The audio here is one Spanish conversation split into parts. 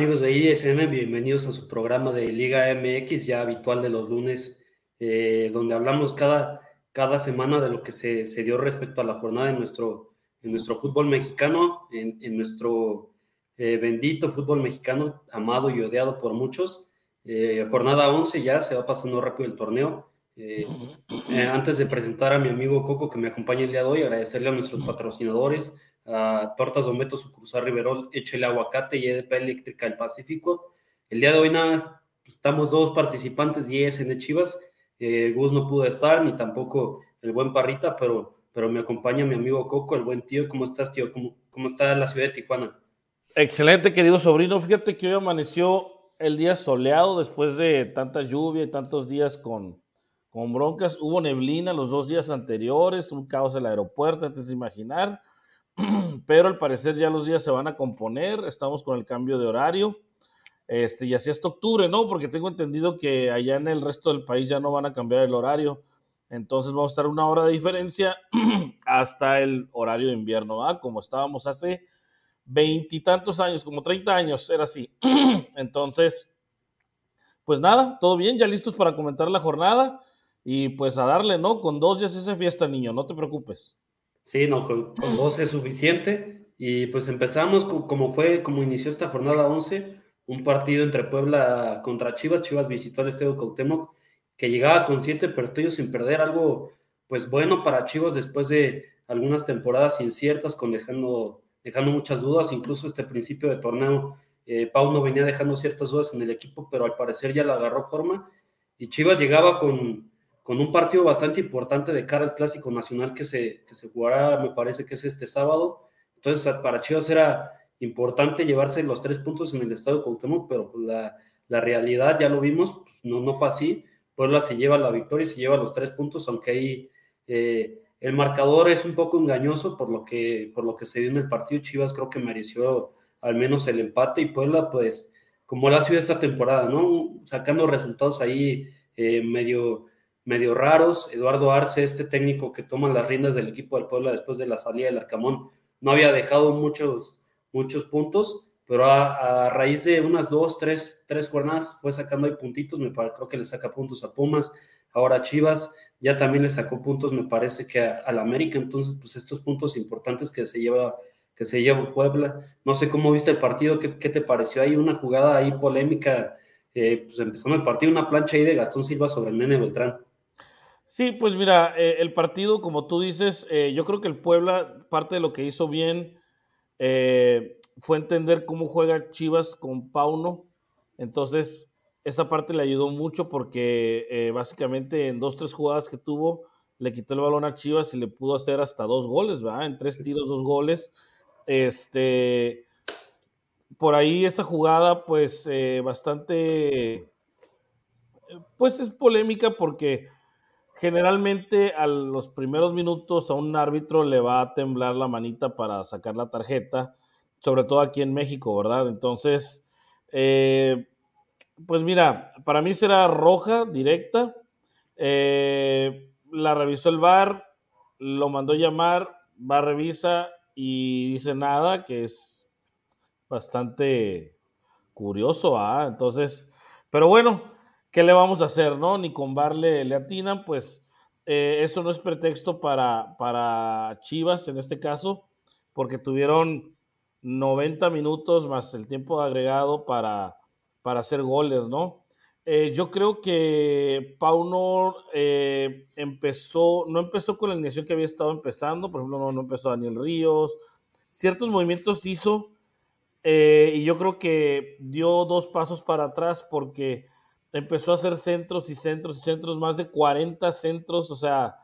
Hola, ¿qué tal amigos de ISN? Bienvenidos a su programa de Liga MX, ya habitual de los lunes, eh, donde hablamos cada, cada semana de lo que se, se, dio respecto a la jornada en nuestro, en nuestro fútbol mexicano, en, en nuestro eh, bendito fútbol mexicano, amado y odiado por muchos. Eh, jornada 11 ya, se va pasando rápido el torneo. antes de presentar a mi amigo Coco que me acompaña el día de hoy, agradecerle a nuestros patrocinadores, a Tortas Don Beto, Sucursal Riverol, Échele Aguacate y EDP Eléctrica del Pacífico. El día de hoy nada más pues, estamos dos participantes y es en Chivas. Eh, Gus no pudo estar, ni tampoco el buen Parrita, pero, pero me acompaña mi amigo Coco, el buen tío. ¿Cómo estás, tío? ¿Cómo, cómo está la ciudad de Tijuana? Excelente, querido sobrino. Fíjate que hoy amaneció el día soleado después de tanta lluvia y tantos días con, con broncas. Hubo neblina los dos días anteriores, un caos en el aeropuerto, antes de imaginar pero al parecer ya los días se van a componer, estamos con el cambio de horario, este, y así hasta octubre, ¿no? Porque tengo entendido que allá en el resto del país ya no van a cambiar el horario, entonces vamos a estar una hora de diferencia hasta el horario de invierno, ¿va? Como estábamos hace veintitantos años, como 30 años, era así. entonces, pues nada, todo bien, ya listos para comentar la jornada y pues a darle, ¿no? Con dos días esa fiesta, niño, no te preocupes. Sí, no, con, dos es suficiente. Y pues empezamos como fue, como inició esta jornada 11, un partido entre Puebla contra Chivas. Chivas visitó al Estadio Cautemoc, que llegaba con siete partidos sin perder, algo pues bueno para Chivas después de algunas temporadas inciertas, con dejando, dejando muchas dudas. Incluso este principio de torneo, eh, Pau no venía dejando ciertas dudas en el equipo, pero al parecer ya la agarró forma. Y Chivas llegaba con, con un partido bastante importante de cara al Clásico Nacional que se, que se jugará, me parece que es este sábado. Entonces, para Chivas era importante llevarse los tres puntos en el estado de Cuauhtémoc, pero la, la realidad, ya lo vimos, pues no, no fue así. Puebla se lleva la victoria y se lleva los tres puntos, aunque ahí eh, el marcador es un poco engañoso por lo, que, por lo que se dio en el partido. Chivas creo que mereció al menos el empate y Puebla, pues, como lo ha sido esta temporada, ¿no? Sacando resultados ahí eh, medio medio raros. Eduardo Arce, este técnico que toma las riendas del equipo del Puebla después de la salida del Arcamón, no había dejado muchos, muchos puntos, pero a, raíz de unas dos, tres, tres jornadas fue sacando ahí puntitos, me parece, creo que le saca puntos a Pumas, ahora a Chivas, ya también le sacó puntos, me parece que al América, entonces pues estos puntos importantes que se lleva que se lleva Puebla. No sé cómo viste el partido, ¿qué, qué te pareció ahí? Una jugada ahí polémica, eh, pues empezando el partido, una plancha ahí de Gastón Silva sobre el Nene Beltrán. Sí, pues mira, eh, el partido, como tú dices, eh, yo creo que el Puebla, parte de lo que hizo bien eh, fue entender cómo juega Chivas con Pauno. Entonces, esa parte le ayudó mucho porque básicamente en dos, tres jugadas que tuvo, le quitó el balón a Chivas y le pudo hacer hasta dos goles, ¿verdad? En tres tiros, dos goles. Este, por ahí esa jugada, pues bastante, pues es polémica porque generalmente a los primeros minutos a un árbitro le va a temblar la manita para sacar la tarjeta, sobre todo aquí en México, ¿verdad? Entonces, eh, pues mira, para mí será roja directa. Eh, la revisó el VAR, lo mandó llamar, va, revisa y dice nada, que es bastante curioso, ¿ah? Entonces, pero bueno, ¿qué le vamos a hacer, no? Ni con Bar le, atinan, pues eh, eso no es pretexto para, para Chivas en este caso, porque tuvieron 90 minutos más el tiempo agregado para, para hacer goles, ¿no? Eh, yo creo que Pauno eh, empezó, no empezó con la iniciación que había estado empezando, por ejemplo, no, no empezó Daniel Ríos, ciertos movimientos hizo, y yo creo que dio dos pasos para atrás porque empezó a hacer centros y centros y centros, más de 40 centros, o sea,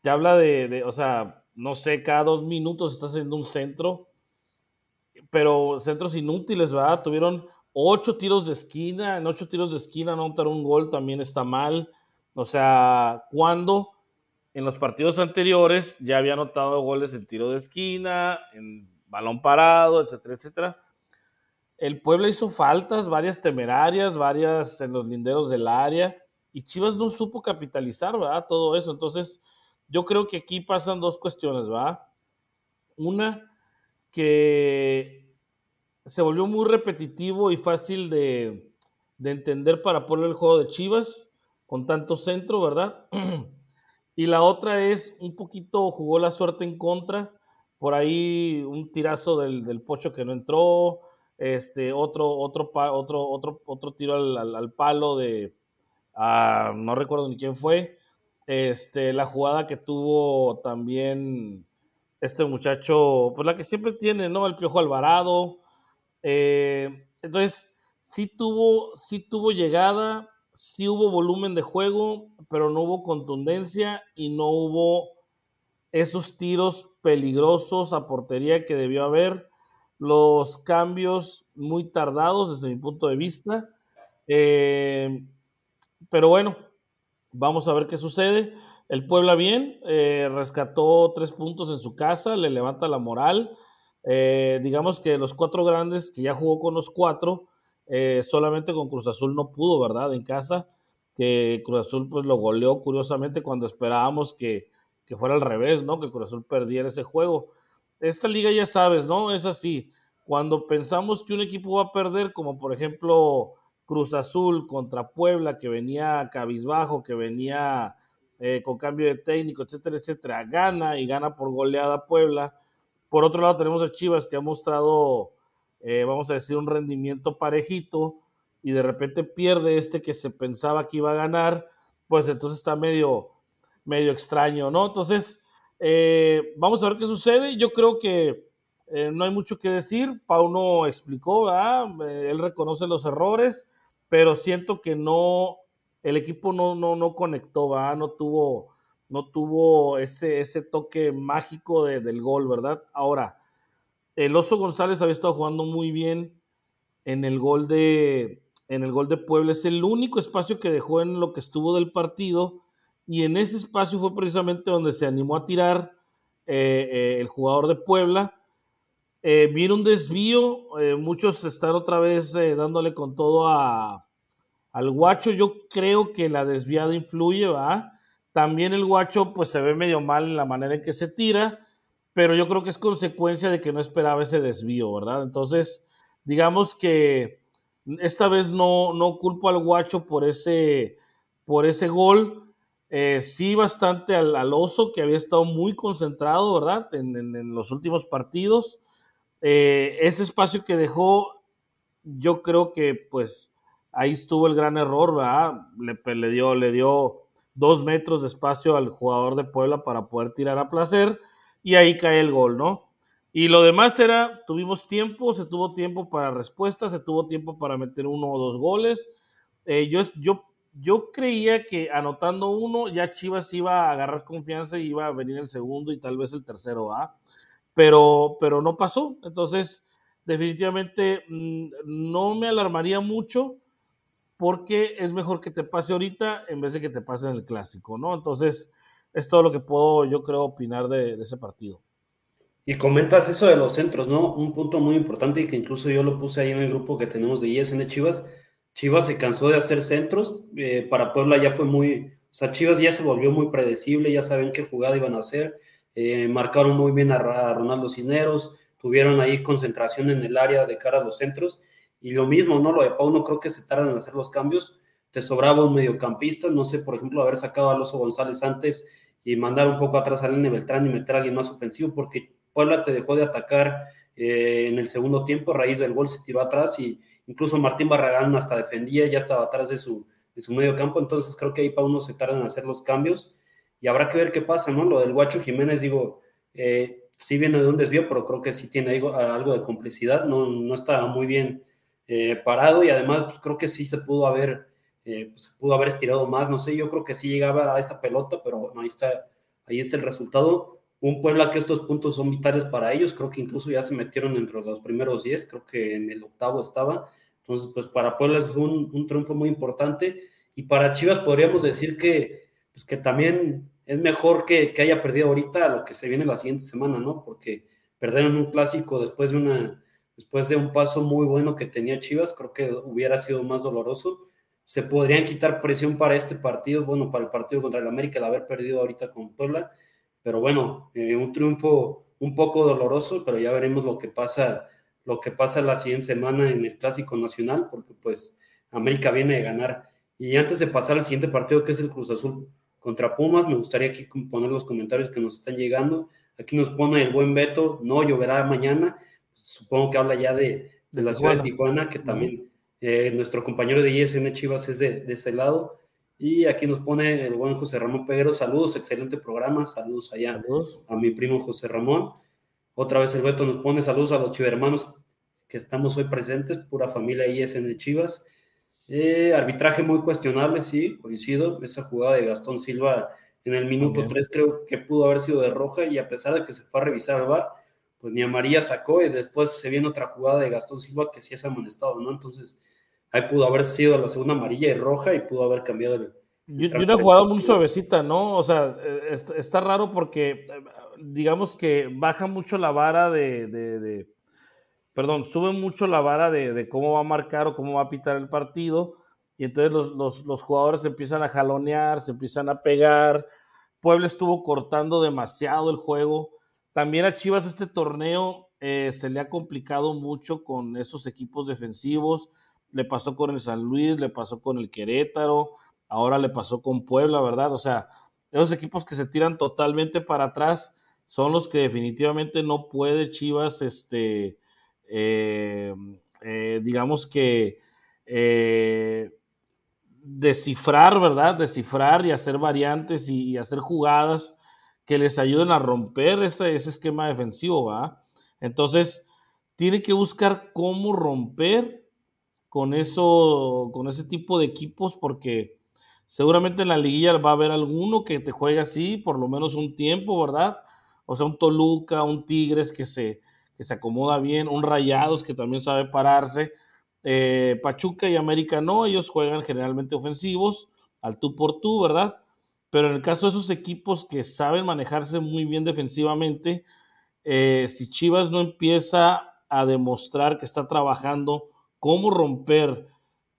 te habla de, o sea, no sé, cada dos minutos está haciendo un centro, pero centros inútiles, ¿verdad? Tuvieron ocho tiros de esquina, en ocho tiros de esquina no anotar un gol también está mal, o sea, cuando en los partidos anteriores ya había anotado goles en tiro de esquina, en balón parado, etcétera, etcétera el Puebla hizo faltas, varias temerarias, varias en los linderos del área, y Chivas no supo capitalizar, ¿verdad? Todo eso. Entonces, yo creo que aquí pasan dos cuestiones, ¿va? Una, que se volvió muy repetitivo y fácil de, de entender para poner el juego de Chivas con tanto centro, ¿verdad? y la otra es un poquito jugó la suerte en contra, por ahí un tirazo del, del Pocho que no entró, este, otro, otro, otro, otro, otro tiro al, al, palo de, uh, no recuerdo ni quién fue, este, la jugada que tuvo también este muchacho, pues la que siempre tiene, ¿no? El Piojo Alvarado. Eh, entonces, sí tuvo, sí tuvo llegada, sí hubo volumen de juego, pero no hubo contundencia y no hubo esos tiros peligrosos a portería que debió haber. Los cambios muy tardados desde mi punto de vista. Eh, pero bueno, vamos a ver qué sucede. El Puebla bien, eh, rescató tres puntos en su casa, le levanta la moral. Eh, digamos que los cuatro grandes, que ya jugó con los cuatro, eh, solamente con Cruz Azul no pudo, ¿verdad? En casa, que Cruz Azul pues lo goleó curiosamente cuando esperábamos que, que fuera al revés, ¿no? Que Cruz Azul perdiera ese juego. Esta liga ya sabes, ¿no? Es así. Cuando pensamos que un equipo va a perder, como por ejemplo Cruz Azul contra Puebla, que venía cabizbajo, que venía eh, con cambio de técnico, etcétera, etcétera, gana y gana por goleada Puebla. Por otro lado, tenemos a Chivas que ha mostrado, eh, vamos a decir, un rendimiento parejito y de repente pierde este que se pensaba que iba a ganar, pues entonces está medio, medio extraño, ¿no? Entonces, eh, vamos a ver qué sucede. Yo creo que no hay mucho que decir. Pauno explicó, ¿verdad? él reconoce los errores, pero siento que no, el equipo no, no, no conectó, no tuvo, no tuvo ese, ese toque mágico de, del gol, ¿verdad? Ahora, el Oso González había estado jugando muy bien en el gol de, en el gol de Puebla. Es el único espacio que dejó en lo que estuvo del partido. Y en ese espacio fue precisamente donde se animó a tirar eh, eh, el jugador de Puebla. Eh, vino un desvío, eh, muchos están otra vez dándole con todo a, al guacho yo creo que la desviada influye, ¿va? También el guacho pues se ve medio mal en la manera en que se tira, pero yo creo que es consecuencia de que no esperaba ese desvío, ¿verdad? Entonces, digamos que esta vez no, no culpo al guacho por ese, por ese gol. Eh, sí, bastante al, al, oso, que había estado muy concentrado, ¿verdad? En, en, los últimos partidos. Eh, ese espacio que dejó, yo creo que pues ahí estuvo el gran error, ¿verdad? Le, le, dio, le dio dos metros de espacio al jugador de Puebla para poder tirar a placer y ahí cae el gol, ¿no? Y lo demás era, tuvimos tiempo, se tuvo tiempo para respuesta, se tuvo tiempo para meter uno o dos goles. Eh, yo, yo creía que anotando uno ya Chivas iba a agarrar confianza y iba a venir el segundo y tal vez el tercero, ¿ah? Pero, pero no pasó. Entonces, definitivamente mm, no me alarmaría mucho porque es mejor que te pase ahorita en vez de que te pase en el clásico, ¿no? Entonces, es todo lo que puedo, yo creo, opinar de, ese partido. Y comentas eso de los centros, ¿no? Un punto muy importante y que incluso yo lo puse ahí en el grupo que tenemos de ISN Chivas. Chivas se cansó de hacer centros, eh, para Puebla ya fue muy, o sea, Chivas ya se volvió muy predecible, ya saben qué jugada iban a hacer, eh, marcaron muy bien a, a Ronaldo Cisneros, tuvieron ahí concentración en el área de cara a los centros y lo mismo, ¿no? Lo de Pau no creo que se tardan en hacer los cambios. Te sobraba un mediocampista, no sé, por ejemplo, haber sacado a Alonso González antes y mandar un poco atrás a Lene Beltrán y meter a alguien más ofensivo, porque Puebla te dejó de atacar eh, en el segundo tiempo, a raíz del gol se tiró atrás y incluso Martín Barragán hasta defendía, ya estaba atrás de su, de su medio campo, entonces creo que ahí Pau no se tarda en hacer los cambios y habrá que ver qué pasa, ¿no? Lo del Guacho Jiménez, digo, eh, sí viene de un desvío, pero creo que sí tiene algo, algo de complicidad, no, no está muy bien eh, parado y además pues, creo que sí se pudo haber, eh, pues, se pudo haber estirado más, no sé, yo creo que sí llegaba a esa pelota, pero bueno, ahí está, ahí está el resultado. Un Puebla que estos puntos son vitales para ellos, creo que incluso ya se metieron entre los primeros 10, creo que en el octavo estaba, entonces pues para Puebla es un, un triunfo muy importante y para Chivas podríamos decir que, pues, que también es mejor que, que haya perdido ahorita lo que se viene la siguiente semana, ¿no? Porque perder en un clásico después de una después de un paso muy bueno que tenía Chivas, creo que hubiera sido más doloroso. Se podrían quitar presión para este partido, bueno, para el partido contra el América, el haber perdido ahorita con Puebla, pero bueno, eh, un triunfo un poco doloroso, pero ya veremos lo que pasa lo que pasa la siguiente semana en el Clásico Nacional, porque pues América viene de ganar. Y antes de pasar al siguiente partido, que es el Cruz Azul contra Pumas, me gustaría aquí poner los comentarios que nos están llegando. Aquí nos pone el buen Beto, no lloverá mañana, supongo que habla ya de, de la ciudad de Tijuana, que también eh, nuestro compañero de ISN Chivas es de, de, ese lado. Y aquí nos pone el buen José Ramón Peguero, saludos, excelente programa, saludos allá a mi primo José Ramón. Otra vez el Beto nos pone saludos a los chivermanos que estamos hoy presentes, pura familia ISN Chivas. Eh, arbitraje muy cuestionable, sí, coincido. Esa jugada de Gastón Silva en el minuto 3 creo que pudo haber sido de roja y a pesar de que se fue a revisar al bar, pues ni amarilla sacó y después se viene otra jugada de Gastón Silva que sí es amonestado, ¿no? Entonces ahí pudo haber sido la segunda amarilla y roja y pudo haber cambiado el... y, una jugada muy suavecita, ¿no? O sea, eh, está, raro porque eh, digamos que baja mucho la vara de perdón, sube mucho la vara de, cómo va a marcar o cómo va a pitar el partido, y entonces los, jugadores se empiezan a jalonear, se empiezan a pegar. Puebla estuvo cortando demasiado el juego. También a Chivas este torneo eh, se le ha complicado mucho con esos equipos defensivos. Le pasó con el San Luis, le pasó con el Querétaro, ahora le pasó con Puebla, ¿verdad? O sea, esos equipos que se tiran totalmente para atrás son los que definitivamente no puede Chivas este, eh, eh, digamos que eh, descifrar, ¿verdad? Descifrar y hacer variantes y, hacer jugadas que les ayuden a romper ese, esquema defensivo, ¿va? Entonces, tiene que buscar cómo romper con eso, con ese tipo de equipos, porque seguramente en la liguilla va a haber alguno que te juegue así, por lo menos un tiempo, ¿verdad? O sea, un Toluca, un Tigres que se, que se acomoda bien, un Rayados que también sabe pararse. Eh, Pachuca y América no, ellos juegan generalmente ofensivos, al tú por tú, ¿verdad? Pero en el caso de esos equipos que saben manejarse muy bien defensivamente, eh, si Chivas no empieza a demostrar que está trabajando cómo romper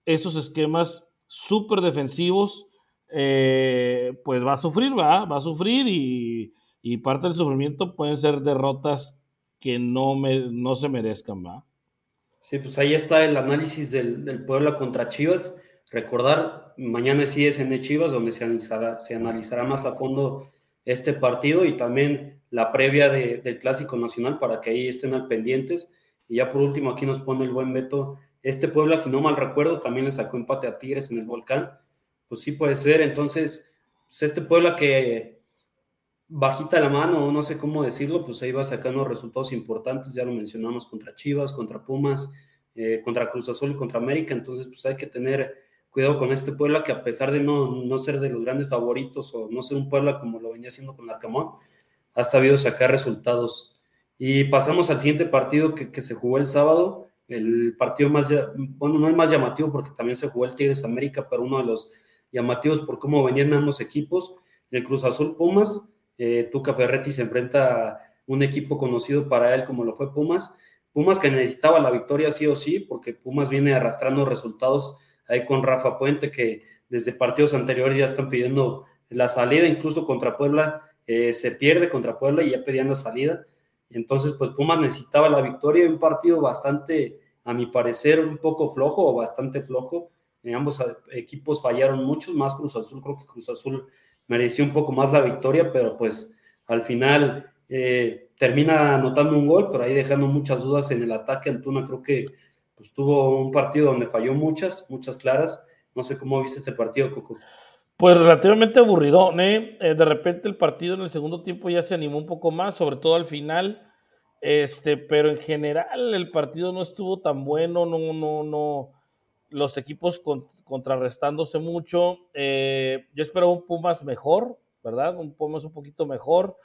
esos esquemas súper defensivos, eh, pues va a sufrir, va, va a sufrir y, y parte del sufrimiento pueden ser derrotas que no, me, no se merezcan, ¿va? Sí, pues ahí está el análisis del, del Puebla contra Chivas. Recordar, mañana sí es en Chivas, donde se analizará, se analizará más a fondo este partido y también la previa de, del Clásico Nacional para que ahí estén al pendientes. Y ya por último, aquí nos pone el buen Beto. Este Puebla, si no mal recuerdo, también le sacó empate a Tigres en el Volcán. Pues sí puede ser. Entonces, pues este Puebla que bajita la mano, no sé cómo decirlo, pues ahí va sacando resultados importantes, ya lo mencionamos contra Chivas, contra Pumas, eh, contra Cruz Azul y contra América, entonces pues hay que tener cuidado con este Puebla que a pesar de no, no ser de los grandes favoritos o no ser un Puebla como lo venía haciendo con Arcamón, ha sabido sacar resultados. Y pasamos al siguiente partido que, que se jugó el sábado, el partido más, bueno, no el más llamativo porque también se jugó el Tigres América, pero uno de los llamativos por cómo venían ambos equipos, el Cruz Azul Pumas, eh, Tuca Ferretti se enfrenta a un equipo conocido para él como lo fue Pumas. Pumas que necesitaba la victoria sí o sí, porque Pumas viene arrastrando resultados ahí con Rafa Puente, que desde partidos anteriores ya están pidiendo la salida, incluso contra Puebla eh, se pierde contra Puebla y ya pedían la salida. Entonces, pues Pumas necesitaba la victoria un partido bastante, a mi parecer, un poco flojo o bastante flojo. En ambos equipos fallaron muchos, más Cruz Azul, creo que Cruz Azul mereció un poco más la victoria, pero pues al final eh, termina anotando un gol, pero ahí dejando muchas dudas en el ataque. Antuna creo que pues, tuvo un partido donde falló muchas, muchas claras. No sé cómo viste este partido, Coco. Pues relativamente aburrido, ¿eh? ¿eh? De repente el partido en el segundo tiempo ya se animó un poco más, sobre todo al final. Este, pero en general el partido no estuvo tan bueno, no, no, no. Los equipos con, contrarrestándose mucho. Eh, yo espero un Pumas mejor, ¿verdad? Un Pumas un poquito mejor.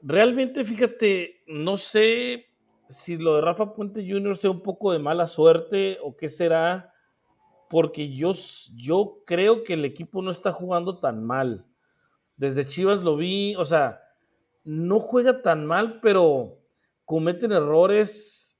Realmente, fíjate, no sé si lo de Rafa Puente Jr. sea un poco de mala suerte o qué será, porque yo, yo creo que el equipo no está jugando tan mal. Desde Chivas lo vi, o sea, no juega tan mal, pero cometen errores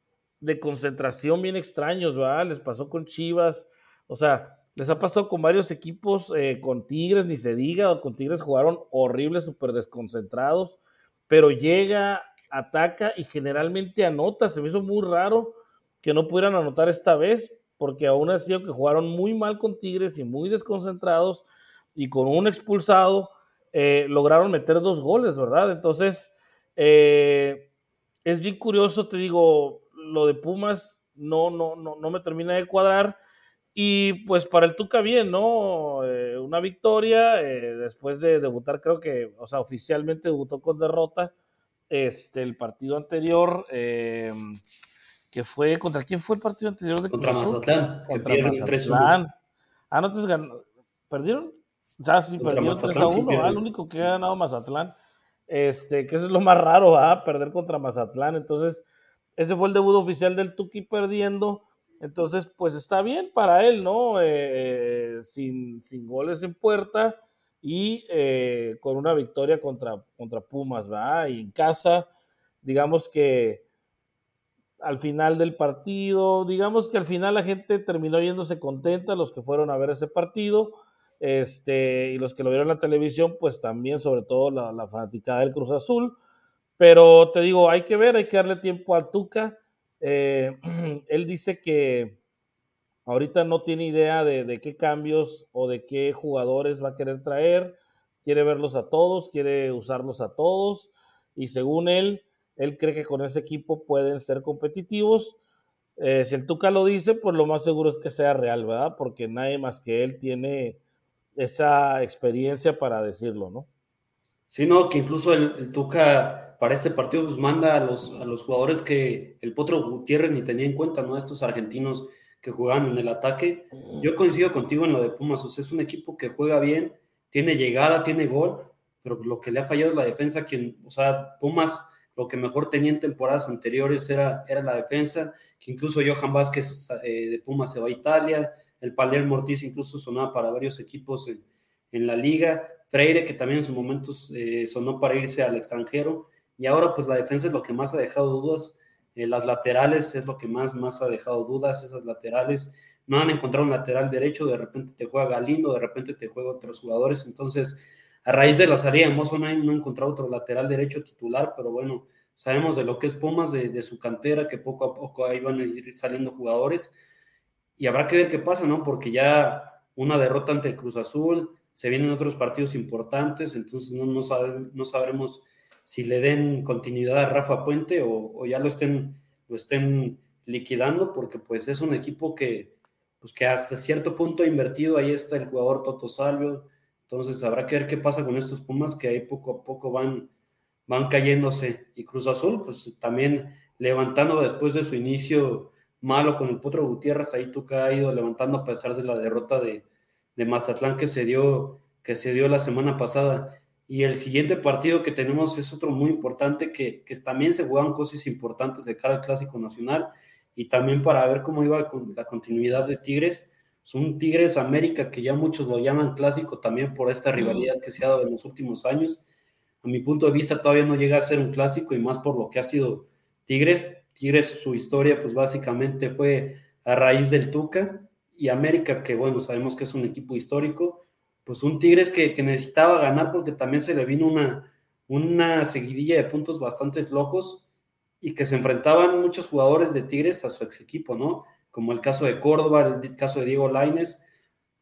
de concentración bien extraños, ¿verdad? Les pasó con Chivas o sea, les ha pasado con varios equipos, eh, con Tigres, ni se diga, con Tigres jugaron horribles, súper desconcentrados, pero llega ataca y generalmente anota. Se me hizo muy raro que no pudieran anotar esta vez, porque aún así, aunque jugaron muy mal con Tigres y muy desconcentrados y con un expulsado, eh, lograron meter dos goles, ¿verdad? Entonces, eh, es bien curioso, te digo, lo de Pumas no, no, no, no me termina de cuadrar. Y pues para el Tuca bien, ¿no? Eh, una victoria después de debutar, creo que, o sea, oficialmente debutó con derrota. Este, el partido anterior, que fue, ¿contra quién fue el partido anterior? De contra Mazatlán, contra Mazatlán. Ah, no, entonces ganó, ¿perdieron? Ya sí, perdieron 3 a 1, el único que ha ganado Mazatlán. Este, que eso es lo más raro, ¿ah? Perder contra Mazatlán. Entonces, ese fue el debut oficial del Tuki perdiendo. Entonces, pues está bien para él, ¿no? Eh, sin, sin, goles en puerta y eh, con una victoria contra, contra Pumas, ¿va? Y en casa, digamos que al final del partido. Digamos que al final la gente terminó yéndose contenta, los que fueron a ver ese partido. Este, y los que lo vieron en la televisión, pues también, sobre todo la, la fanaticada del Cruz Azul. Pero te digo, hay que ver, hay que darle tiempo a Tuca. Eh, él dice que ahorita no tiene idea de, de, qué cambios o de qué jugadores va a querer traer. Quiere verlos a todos, quiere usarlos a todos. Y según él, él cree que con ese equipo pueden ser competitivos. Eh, si el Tuca lo dice, pues lo más seguro es que sea real, ¿verdad? Porque nadie más que él tiene esa experiencia para decirlo, ¿no? Sí, no, que incluso el, Tuca para este partido pues manda a los, a los jugadores que el Potro Gutiérrez ni tenía en cuenta, ¿no? Estos argentinos que jugaban en el ataque. Yo coincido contigo en lo de Pumas, o sea, es un equipo que juega bien, tiene llegada, tiene gol, pero lo que le ha fallado es la defensa, quien, o sea, Pumas lo que mejor tenía en temporadas anteriores era, era la defensa, que incluso Johan Vázquez eh, de Pumas se va a Italia, el Palermo Ortiz incluso sonaba para varios equipos en, la liga, Freire que también en su momentos eh, sonó para irse al extranjero, y ahora pues la defensa es lo que más ha dejado dudas, eh, las laterales es lo que más, más ha dejado dudas, esas laterales, no han encontrado un lateral derecho, de repente te juega Galindo, de repente te juega otros jugadores, entonces a raíz de la salida de Mozo no ha encontrado otro lateral derecho titular, pero bueno, sabemos de lo que es Pumas, de, su cantera, que poco a poco ahí van a ir saliendo jugadores. Y habrá que ver qué pasa, ¿no? Porque ya una derrota ante Cruz Azul, se vienen otros partidos importantes, entonces no, no, no sabremos si le den continuidad a Rafa Puente o, ya lo estén, lo estén liquidando, porque pues es un equipo que, pues que hasta cierto punto ha invertido, ahí está el jugador Toto Salvio, entonces habrá que ver qué pasa con estos Pumas que ahí poco a poco van, van cayéndose. Y Cruz Azul, pues también levantando después de su inicio malo con el Potro Gutiérrez, ahí que ha ido levantando a pesar de la derrota de, de Mazatlán que se, dio, que se dio la semana pasada. Y el siguiente partido que tenemos es otro muy importante, que, que también se juegan cosas importantes de cara al Clásico Nacional y también para ver cómo iba con la continuidad de Tigres es un Tigres América que ya muchos lo llaman clásico también por esta rivalidad que se ha dado en los últimos años. A mi punto de vista todavía no llega a ser un clásico y más por lo que ha sido Tigres. Tigres su historia pues básicamente fue a raíz del Tuca y América que bueno sabemos que es un equipo histórico. Pues un Tigres que, que necesitaba ganar porque también se le vino una, una seguidilla de puntos bastante flojos y que se enfrentaban muchos jugadores de Tigres a su ex equipo, ¿no? como el caso de Córdoba, el caso de Diego Laines,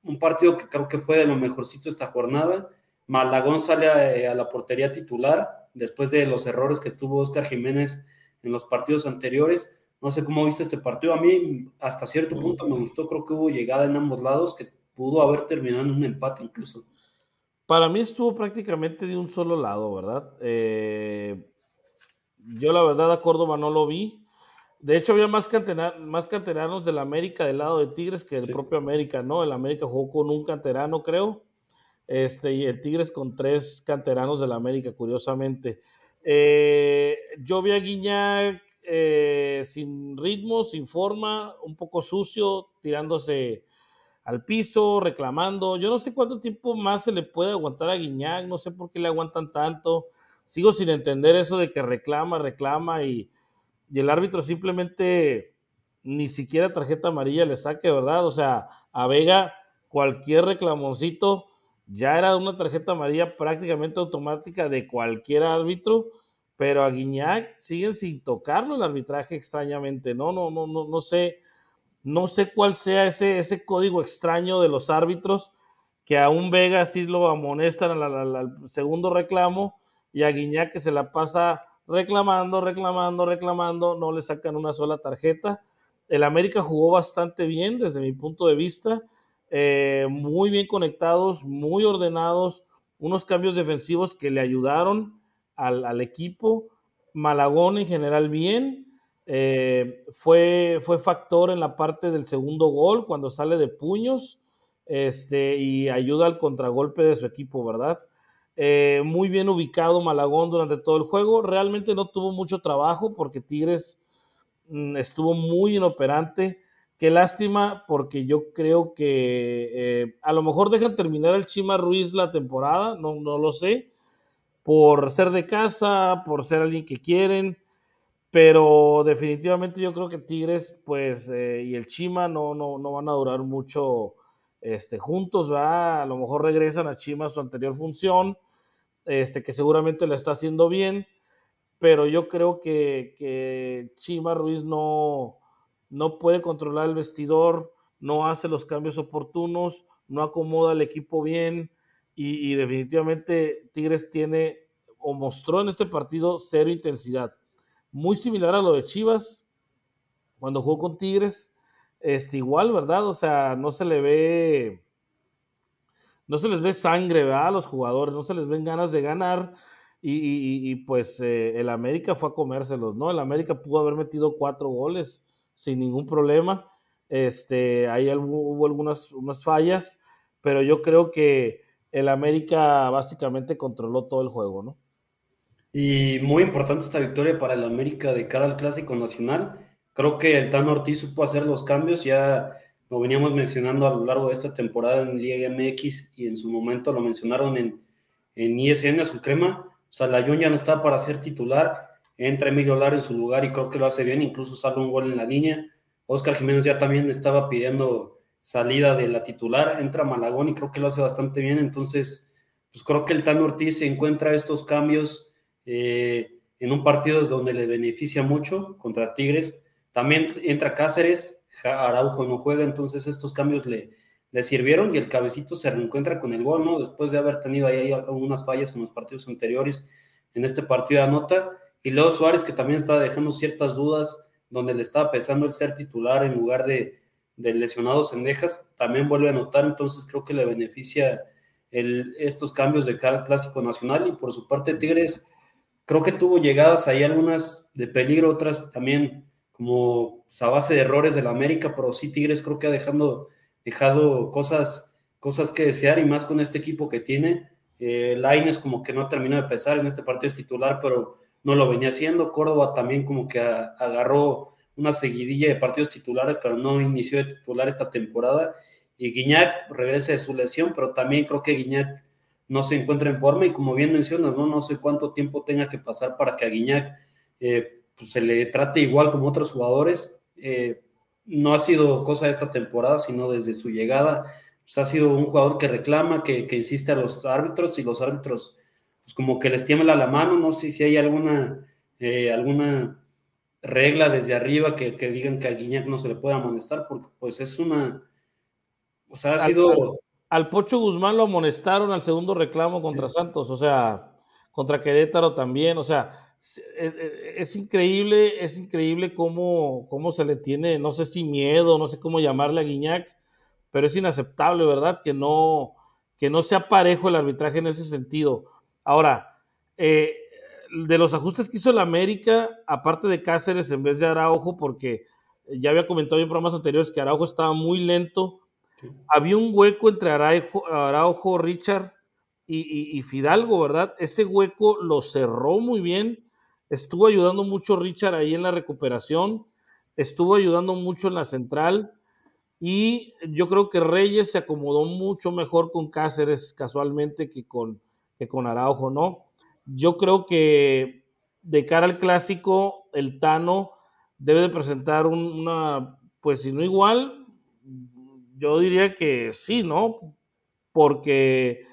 un partido que creo que fue de lo mejorcito esta jornada. Malagón sale eh, a, la portería titular después de los errores que tuvo Oscar Jiménez en los partidos anteriores. No sé cómo viste este partido. A mí, hasta cierto punto, me gustó. Creo que hubo llegada en ambos lados que pudo haber terminado en un empate incluso. Para mí estuvo prácticamente de un solo lado, ¿verdad? Eh, yo la verdad a Córdoba no lo vi. De hecho, había más, más canteranos del América del lado de Tigres que del propio América, ¿no? El América jugó con un canterano, creo. Este, y el Tigres con tres canteranos del América, curiosamente. Eh, yo vi a Guiñac eh, sin ritmo, sin forma, un poco sucio, tirándose al piso, reclamando. Yo no sé cuánto tiempo más se le puede aguantar a Guiñac, no sé por qué le aguantan tanto. Sigo sin entender eso de que reclama, reclama y y el árbitro simplemente ni siquiera tarjeta amarilla le saque, ¿verdad? O sea, a Vega cualquier reclamoncito ya era una tarjeta amarilla prácticamente automática de cualquier árbitro, pero a Guiñac siguen sin tocarlo el arbitraje extrañamente, ¿no? No, no, no, no sé, no sé cuál sea ese, ese código extraño de los árbitros que a un Vega sí lo amonestan al, segundo reclamo y a Guiñac que se la pasa reclamando, reclamando, reclamando, no le sacan una sola tarjeta. El América jugó bastante bien desde mi punto de vista, eh, muy bien conectados, muy ordenados, unos cambios defensivos que le ayudaron al, equipo. Malagón en general bien. Eh, fue, fue factor en la parte del segundo gol cuando sale de puños este, y ayuda al contragolpe de su equipo, ¿verdad? Eh, muy bien ubicado Malagón durante todo el juego. Realmente no tuvo mucho trabajo porque Tigres mm, estuvo muy inoperante. Qué lástima porque yo creo que eh, a lo mejor dejan terminar el Chima Ruiz la temporada, no, no lo sé por ser de casa, por ser alguien que quieren, pero definitivamente yo creo que Tigres pues eh, y el Chima no, no, no, van a durar mucho este, juntos, ¿va? a lo mejor regresan a Chima a su anterior función, este, que seguramente le está haciendo bien, pero yo creo que, que Chima Ruiz no, no puede controlar el vestidor, no hace los cambios oportunos, no acomoda al equipo bien, y, definitivamente Tigres tiene o mostró en este partido cero intensidad. Muy similar a lo de Chivas cuando jugó con Tigres. Este, igual, ¿verdad? O sea, no se le ve, no se les ve sangre, ¿verdad? A los jugadores, no se les ven ganas de ganar. Y, pues eh, el América fue a comérselos, ¿no? El América pudo haber metido cuatro goles sin ningún problema. Este, ahí hubo, algunas unas fallas, pero yo creo que el América básicamente controló todo el juego, ¿no? Y muy importante esta victoria para el América de cara al Clásico Nacional. Creo que el Tano Ortiz supo hacer los cambios, ya lo veníamos mencionando a lo largo de esta temporada en Liga MX y en su momento lo mencionaron en, en ISN a su crema. O sea, la ya no está para ser titular, entra Emilio Lara en su lugar y creo que lo hace bien, incluso sale un gol en la línea. Oscar Jiménez ya también estaba pidiendo salida de la titular, entra Malagón y creo que lo hace bastante bien, entonces, pues creo que el Tano Ortiz se encuentra estos cambios eh, en un partido donde le beneficia mucho contra Tigres, también entra Cáceres, Araujo no juega, entonces estos cambios le, le sirvieron y el cabecito se reencuentra con el gol, ¿no? Después de haber tenido ahí algunas fallas en los partidos anteriores, en este partido de anota, y luego Suárez que también estaba dejando ciertas dudas, donde le estaba pesando el ser titular en lugar de, de lesionados Cendejas, también vuelve a anotar, entonces creo que le beneficia estos cambios de cara Clásico Nacional. Y por su parte Tigres creo que tuvo llegadas ahí algunas de peligro, otras también como pues, a base de errores de la América, pero sí Tigres creo que ha dejando, dejado cosas, cosas que desear y más con este equipo que tiene. Eh, Laines como que no terminó de pesar en este partido titular, pero no lo venía haciendo. Córdoba también como que agarró una seguidilla de partidos titulares, pero no inició de titular esta temporada. Y Guiñac regresa de su lesión, pero también creo que Guiñac no se encuentra en forma y como bien mencionas, no, no sé cuánto tiempo tenga que pasar para que a Guiñac eh, pues se le trate igual como otros jugadores. Eh, no ha sido cosa de esta temporada, sino desde su llegada. Pues ha sido un jugador que reclama, que, que insiste a los árbitros y los árbitros, pues como que les tiembla la mano. No sé si hay alguna, eh, alguna regla desde arriba que, digan que a Guiñac no se le puede amonestar, porque pues es una... O sea, ha sido... Al, Pocho Guzmán lo amonestaron al segundo reclamo contra Santos, o sea, contra Querétaro también, o sea, es, increíble, es increíble cómo, cómo se le tiene, no sé si miedo, no sé cómo llamarle a Guiñac, pero es inaceptable, ¿verdad? Que no, que no sea parejo el arbitraje en ese sentido. Ahora, eh, de los ajustes que hizo el América, aparte de Cáceres en vez de Araujo, porque ya había comentado en programas anteriores que Araujo estaba muy lento, había un hueco entre Araujo, Richard y, Fidalgo, ¿verdad? Ese hueco lo cerró muy bien, estuvo ayudando mucho Richard ahí en la recuperación, estuvo ayudando mucho en la central. Y yo creo que Reyes se acomodó mucho mejor con Cáceres casualmente que con, que con Araujo, ¿no? Yo creo que de cara al clásico, el Tano debe de presentar una, pues si no igual, yo diría que sí, ¿no? Porque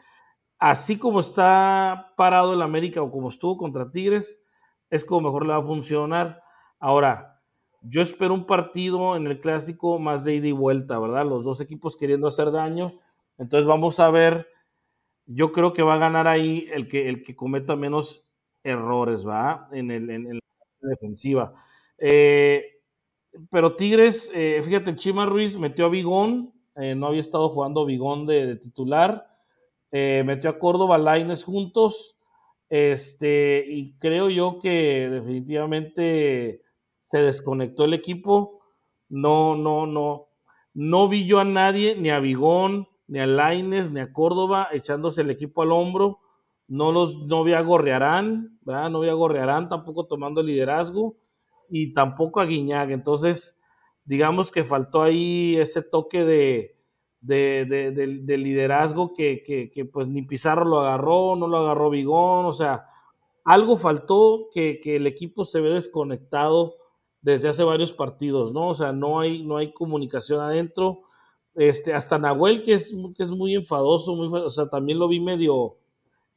así como está parado el América o como estuvo contra Tigres, es como mejor le va a funcionar. Ahora, yo espero un partido en el clásico más de ida y vuelta, ¿verdad? Los dos equipos queriendo hacer daño. Entonces vamos a ver. Yo creo que va a ganar ahí el que, el que cometa menos errores, ¿va? En, el, en, la defensiva. Eh, pero Tigres, eh, fíjate, Chima Ruiz metió a Bigón, eh, no había estado jugando Bigón de, titular, metió a Córdoba Laines juntos, este, y creo yo que definitivamente se desconectó el equipo. No, no, no. No vi yo a nadie, ni a Bigón, ni a Laines, ni a Córdoba echándose el equipo al hombro. No los no vi a Gorrearán, ¿verdad? No vi a Gorrearán tampoco tomando liderazgo y tampoco a Guiñac. Entonces, digamos que faltó ahí ese toque de, de, liderazgo que, que, pues ni Pizarro lo agarró, no lo agarró Bigón, o sea, algo faltó que, el equipo se ve desconectado desde hace varios partidos, ¿no? O sea, no hay, no hay comunicación adentro. Este, hasta Nahuel, que es, que es muy enfadoso, muy, o sea, también lo vi medio,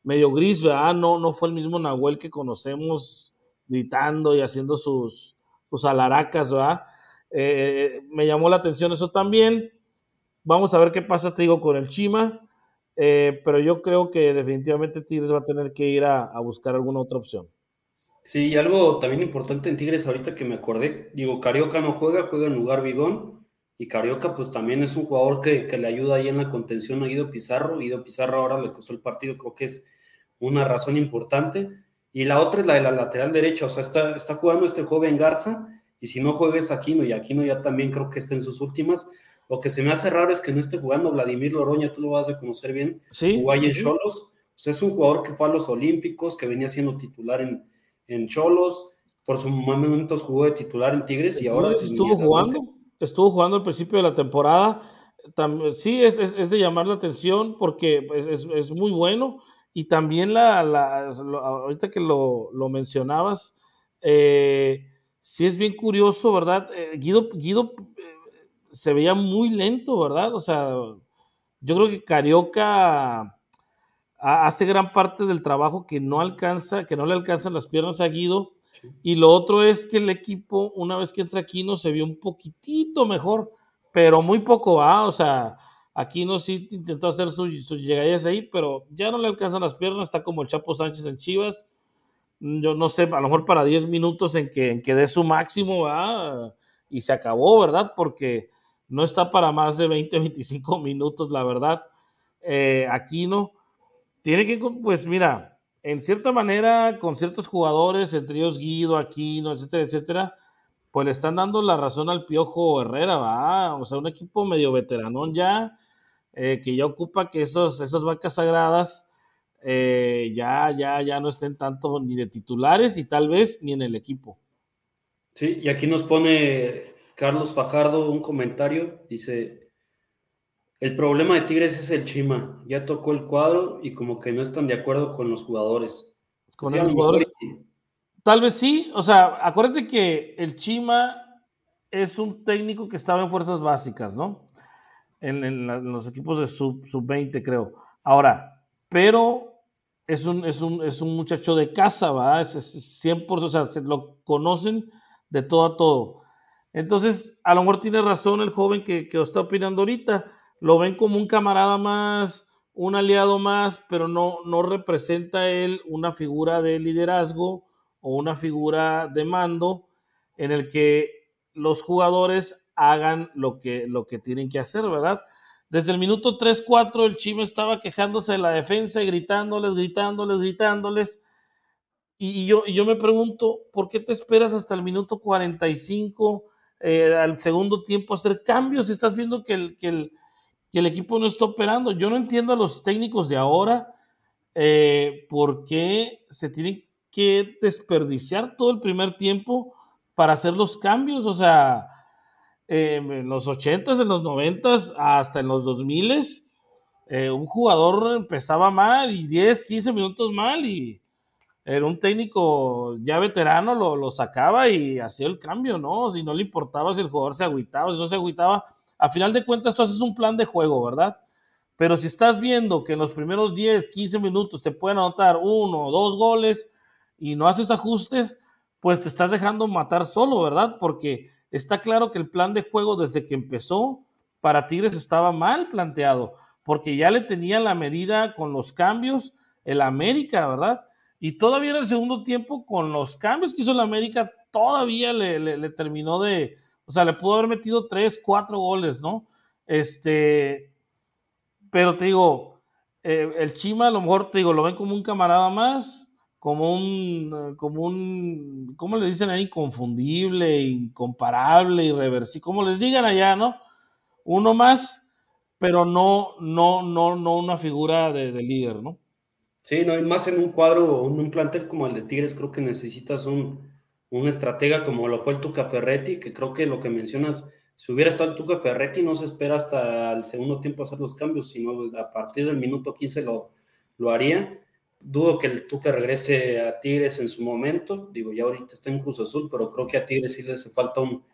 medio gris, ¿verdad? No, no fue el mismo Nahuel que conocemos gritando y haciendo sus, sus alaracas, ¿verdad? Eh, me llamó la atención eso también. Vamos a ver qué pasa, te digo, con el Chima. Eh, pero yo creo que definitivamente Tigres va a tener que ir a, buscar alguna otra opción. Sí, y algo también importante en Tigres ahorita que me acordé, digo, Carioca no juega, juega en lugar Bigón, y Carioca pues también es un jugador que, le ayuda ahí en la contención a Guido Pizarro, Guido Pizarro ahora le costó el partido, creo que es una razón importante, y la otra es la de la lateral derecha, o sea, está, está jugando este joven Garza, y si no juegues Aquino, y Aquino ya también creo que está en sus últimas, lo que se me hace raro es que no esté jugando Vladimir Loroña, tú lo vas a conocer bien. Sí. Jugó en Cholos. es un jugador que fue a los Olímpicos, que venía siendo titular en, en Cholos. Por sus momentos jugó de titular en Tigres y ahora. Estuvo jugando. Estuvo jugando al principio de la temporada. sí, es, es, de llamar la atención porque es, es muy bueno. Y también la, la ahorita que lo, lo mencionabas, eh, sí es bien curioso, ¿verdad? Eh, Guido, Guido se veía muy lento, ¿verdad? O sea, yo creo que Carioca hace gran parte del trabajo que no alcanza, que no le alcanzan las piernas a Guido. Y lo otro es que el equipo, una vez que entra Aquino, se vio un poquitito mejor, pero muy poco va. O sea, Aquino sí intentó hacer sus su llegadillas ahí, pero ya no le alcanzan las piernas. Está como el Chapo Sánchez en Chivas. Yo no sé, a lo mejor para 10 minutos en que, en que dé su máximo, va y se acabó, ¿verdad? Porque no está para más de 20, 25 minutos, la verdad. Eh, Aquino tiene que, pues mira, en cierta manera, con ciertos jugadores, entre ellos Guido, Aquino, etcétera, etcétera, pues le están dando la razón al Piojo Herrera, va, o sea, un equipo medio veteranón ya, eh, que ya ocupa que esos, esas vacas sagradas eh, ya, ya, ya no estén tanto ni de titulares y tal vez ni en el equipo. Sí, y aquí nos pone Carlos Fajardo, un comentario, dice, el problema de Tigres es el Chima, ya tocó el cuadro y como que no están de acuerdo con los jugadores. Con los jugadores. Tal vez sí, o sea, acuérdate que el Chima es un técnico que estaba en fuerzas básicas, ¿no? En, los equipos de sub-20, creo. Ahora, pero es un, es un, es un muchacho de casa, ¿va? Es, es 100%, o sea, se lo conocen de todo a todo. Entonces, a lo mejor tiene razón el joven que, que está opinando ahorita. Lo ven como un camarada más, un aliado más, pero no, no representa él una figura de liderazgo o una figura de mando en el que los jugadores hagan lo que, lo que tienen que hacer, ¿verdad? Desde el minuto 3-4 el Chime estaba quejándose de la defensa gritándoles, gritándoles, gritándoles. Y, yo, y yo me pregunto, ¿por qué te esperas hasta el minuto 45 eh, al segundo tiempo hacer cambios si estás viendo que el, que, el, que el, equipo no está operando. Yo no entiendo a los técnicos de ahora eh, por qué se tienen que desperdiciar todo el primer tiempo para hacer los cambios. O sea, eh, en los 80s, en los 90s, hasta en los 2000s, un jugador empezaba mal y 10, 15 minutos mal y era un técnico ya veterano, lo, sacaba y hacía el cambio, ¿no? Si no le importaba si el jugador se agüitaba, si no se agüitaba. A final de cuentas, tú haces un plan de juego, ¿verdad? Pero si estás viendo que en los primeros 10, 15 minutos te pueden anotar uno o dos goles y no haces ajustes, pues te estás dejando matar solo, ¿verdad? Porque está claro que el plan de juego desde que empezó para Tigres estaba mal planteado, porque ya le tenía la medida con los cambios el América, ¿verdad? Y todavía en el segundo tiempo, con los cambios que hizo el América, todavía le, terminó de, o sea, le pudo haber metido tres, cuatro goles, ¿no? Este, pero te digo, eh, el Chima a lo mejor, te digo, lo ven como un camarada más, como un, como un, ¿cómo le dicen ahí? Inconfundible, incomparable, irreversible, como les digan allá, ¿no? Uno más, pero no, no, no, no una figura de, líder, ¿no? Sí, no, y más en un cuadro, en un plantel como el de Tigres, creo que necesitas un, un estratega como lo fue el Tuca Ferretti, que creo que lo que mencionas, si hubiera estado el Tuca Ferretti, no se espera hasta el segundo tiempo hacer los cambios, sino a partir del minuto 15 lo, lo haría Dudo que el Tuca regrese a Tigres en su momento. Digo, ya ahorita está en Cruz Azul, pero creo que a Tigres sí le hace falta un,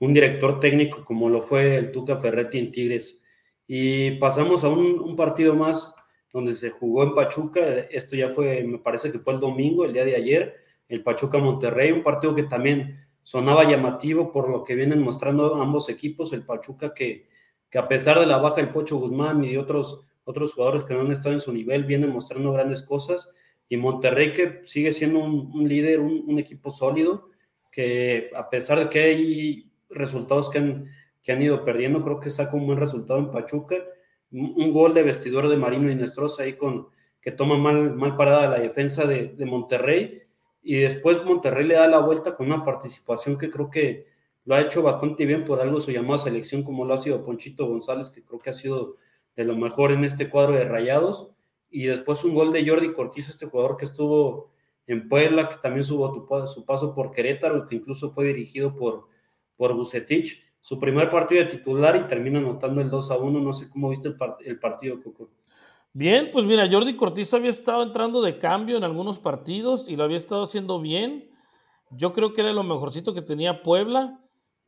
director técnico como lo fue el Tuca Ferretti en Tigres. Y pasamos a un, partido más donde se jugó en Pachuca. Esto ya fue, me parece que fue el domingo, el día de ayer, el Pachuca Monterrey, un partido que también sonaba llamativo por lo que vienen mostrando ambos equipos. El Pachuca que, que a pesar de la baja del Pocho Guzmán y de otros otros jugadores que no han estado en su nivel vienen mostrando grandes cosas y Monterrey que sigue siendo un, líder, un, equipo sólido, que a pesar de que hay resultados que han, que han ido perdiendo, creo que saca un buen resultado en Pachuca, un, gol de vestidor de Marino y Nestroza ahí con que toma mal, mal parada la defensa de, de Monterrey y después Monterrey le da la vuelta con una participación que creo que lo ha hecho bastante bien por algo su llamada selección como lo ha sido Ponchito González, que creo que ha sido de lo mejor en este cuadro de Rayados. Y después un gol de Jordi Cortizo, este jugador que estuvo en Puebla, que también subo su paso por Querétaro, que incluso fue dirigido por, por Bucetich. Su primer partido de titular y termina anotando el 2 a 1. No sé cómo viste el, partido, Coco. Bien, pues mira, Jordi Cortizo había estado entrando de cambio en algunos partidos y lo había estado haciendo bien. Yo creo que era lo mejorcito que tenía Puebla.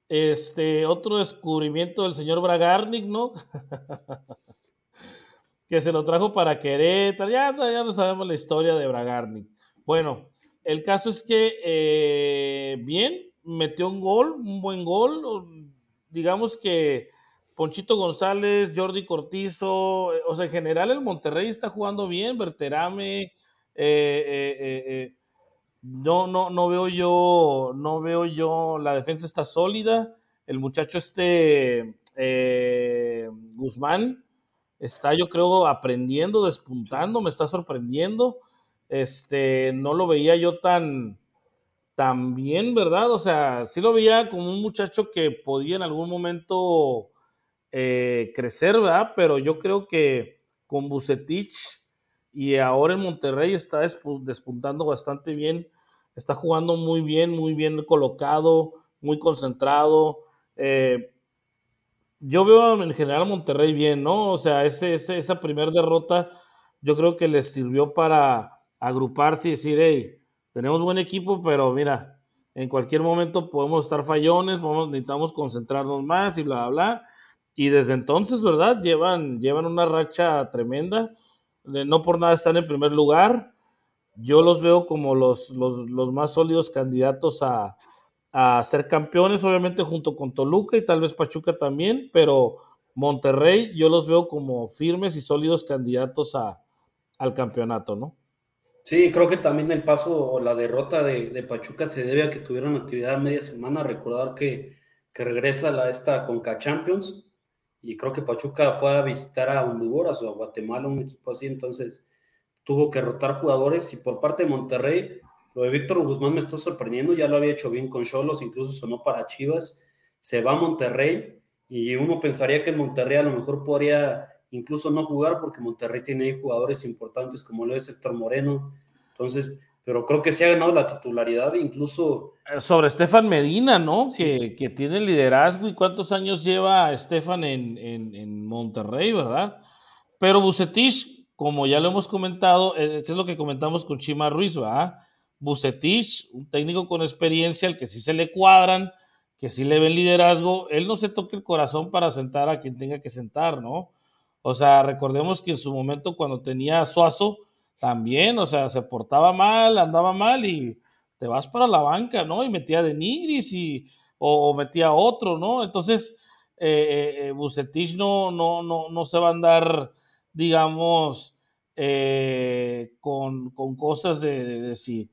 Este, otro descubrimiento del señor Bragarnik, ¿no? que se lo trajo para Querétaro. Ya, ya no sabemos la historia de Bragarni. Bueno, el caso es que, eh, bien, metió un gol, un buen gol. Digamos que Ponchito González, Jordi Cortizo, o sea, en general el Monterrey está jugando bien, Berterame. Eh, eh, no, no, no veo yo, no veo yo, la defensa está sólida. El muchacho este Guzmán, está yo creo aprendiendo, despuntando, me está sorprendiendo. Este, no lo veía yo tan, tan bien, ¿verdad? O sea, sí lo veía como un muchacho que podía en algún momento eh, crecer, ¿verdad? Pero yo creo que con Bucetich y ahora en Monterrey está despuntando bastante bien, está jugando muy bien, muy bien colocado, muy concentrado. Eh, yo veo en general a Monterrey bien, ¿no? O sea, ese, esa primera derrota yo creo que les sirvió para agruparse y decir, hey, tenemos buen equipo, pero mira, en cualquier momento podemos estar fallones, necesitamos concentrarnos más y bla, bla, bla. Y desde entonces, ¿verdad? Llevan, llevan una racha tremenda. No por nada están en primer lugar. Yo los veo como los, los, los más sólidos candidatos a, a ser campeones, obviamente junto con Toluca y tal vez Pachuca también, pero Monterrey yo los veo como firmes y sólidos candidatos a, al campeonato, ¿no? Sí, creo que también el paso o la derrota de, Pachuca se debe a que tuvieron actividad media semana. Recordar que, que regresa la, esta Conca Champions y creo que Pachuca fue a visitar a Honduras o a Guatemala, un equipo así, entonces tuvo que rotar jugadores y por parte de Monterrey lo de Víctor Guzmán me está sorprendiendo, ya lo había hecho bien con Cholos, incluso sonó para Chivas, se va a Monterrey y uno pensaría que en Monterrey a lo mejor podría incluso no jugar porque Monterrey tiene ahí jugadores importantes como lo es Héctor Moreno, entonces, pero creo que se ha ganado la titularidad incluso... Eh, sobre Estefan Medina, ¿no? Que, que, tiene liderazgo y cuántos años lleva Estefan en, en, Monterrey, ¿verdad? Pero Bucetich, como ya lo hemos comentado, eh, ¿qué es lo que comentamos con Chima Ruiz, ¿verdad? Bucetich, un técnico con experiencia, al que sí se le cuadran, que sí le ven liderazgo, él no se toque el corazón para sentar a quien tenga que sentar, ¿no? O sea, recordemos que en su momento cuando tenía a Suazo, también, o sea, se portaba mal, andaba mal y te vas para la banca, ¿no? Y metía de Nigris y, o, metía otro, ¿no? Entonces, eh, eh no, no, no, no se va a andar, digamos, eh, con, cosas de, de, si,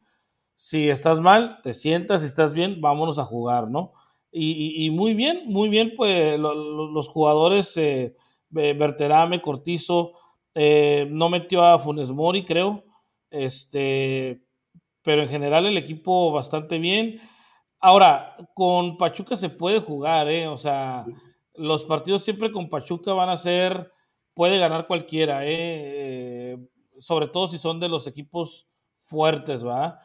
si, estás mal, te sientas, si estás bien, vámonos a jugar, ¿no? Y, muy bien, muy bien, pues los jugadores, eh, Cortizo, eh, no metió a Funes Mori, creo, este, pero en general el equipo bastante bien. Ahora, con Pachuca se puede jugar, ¿eh? O sea, los partidos siempre con Pachuca van a ser, puede ganar cualquiera, ¿eh? sobre todo si son de los equipos fuertes, ¿va?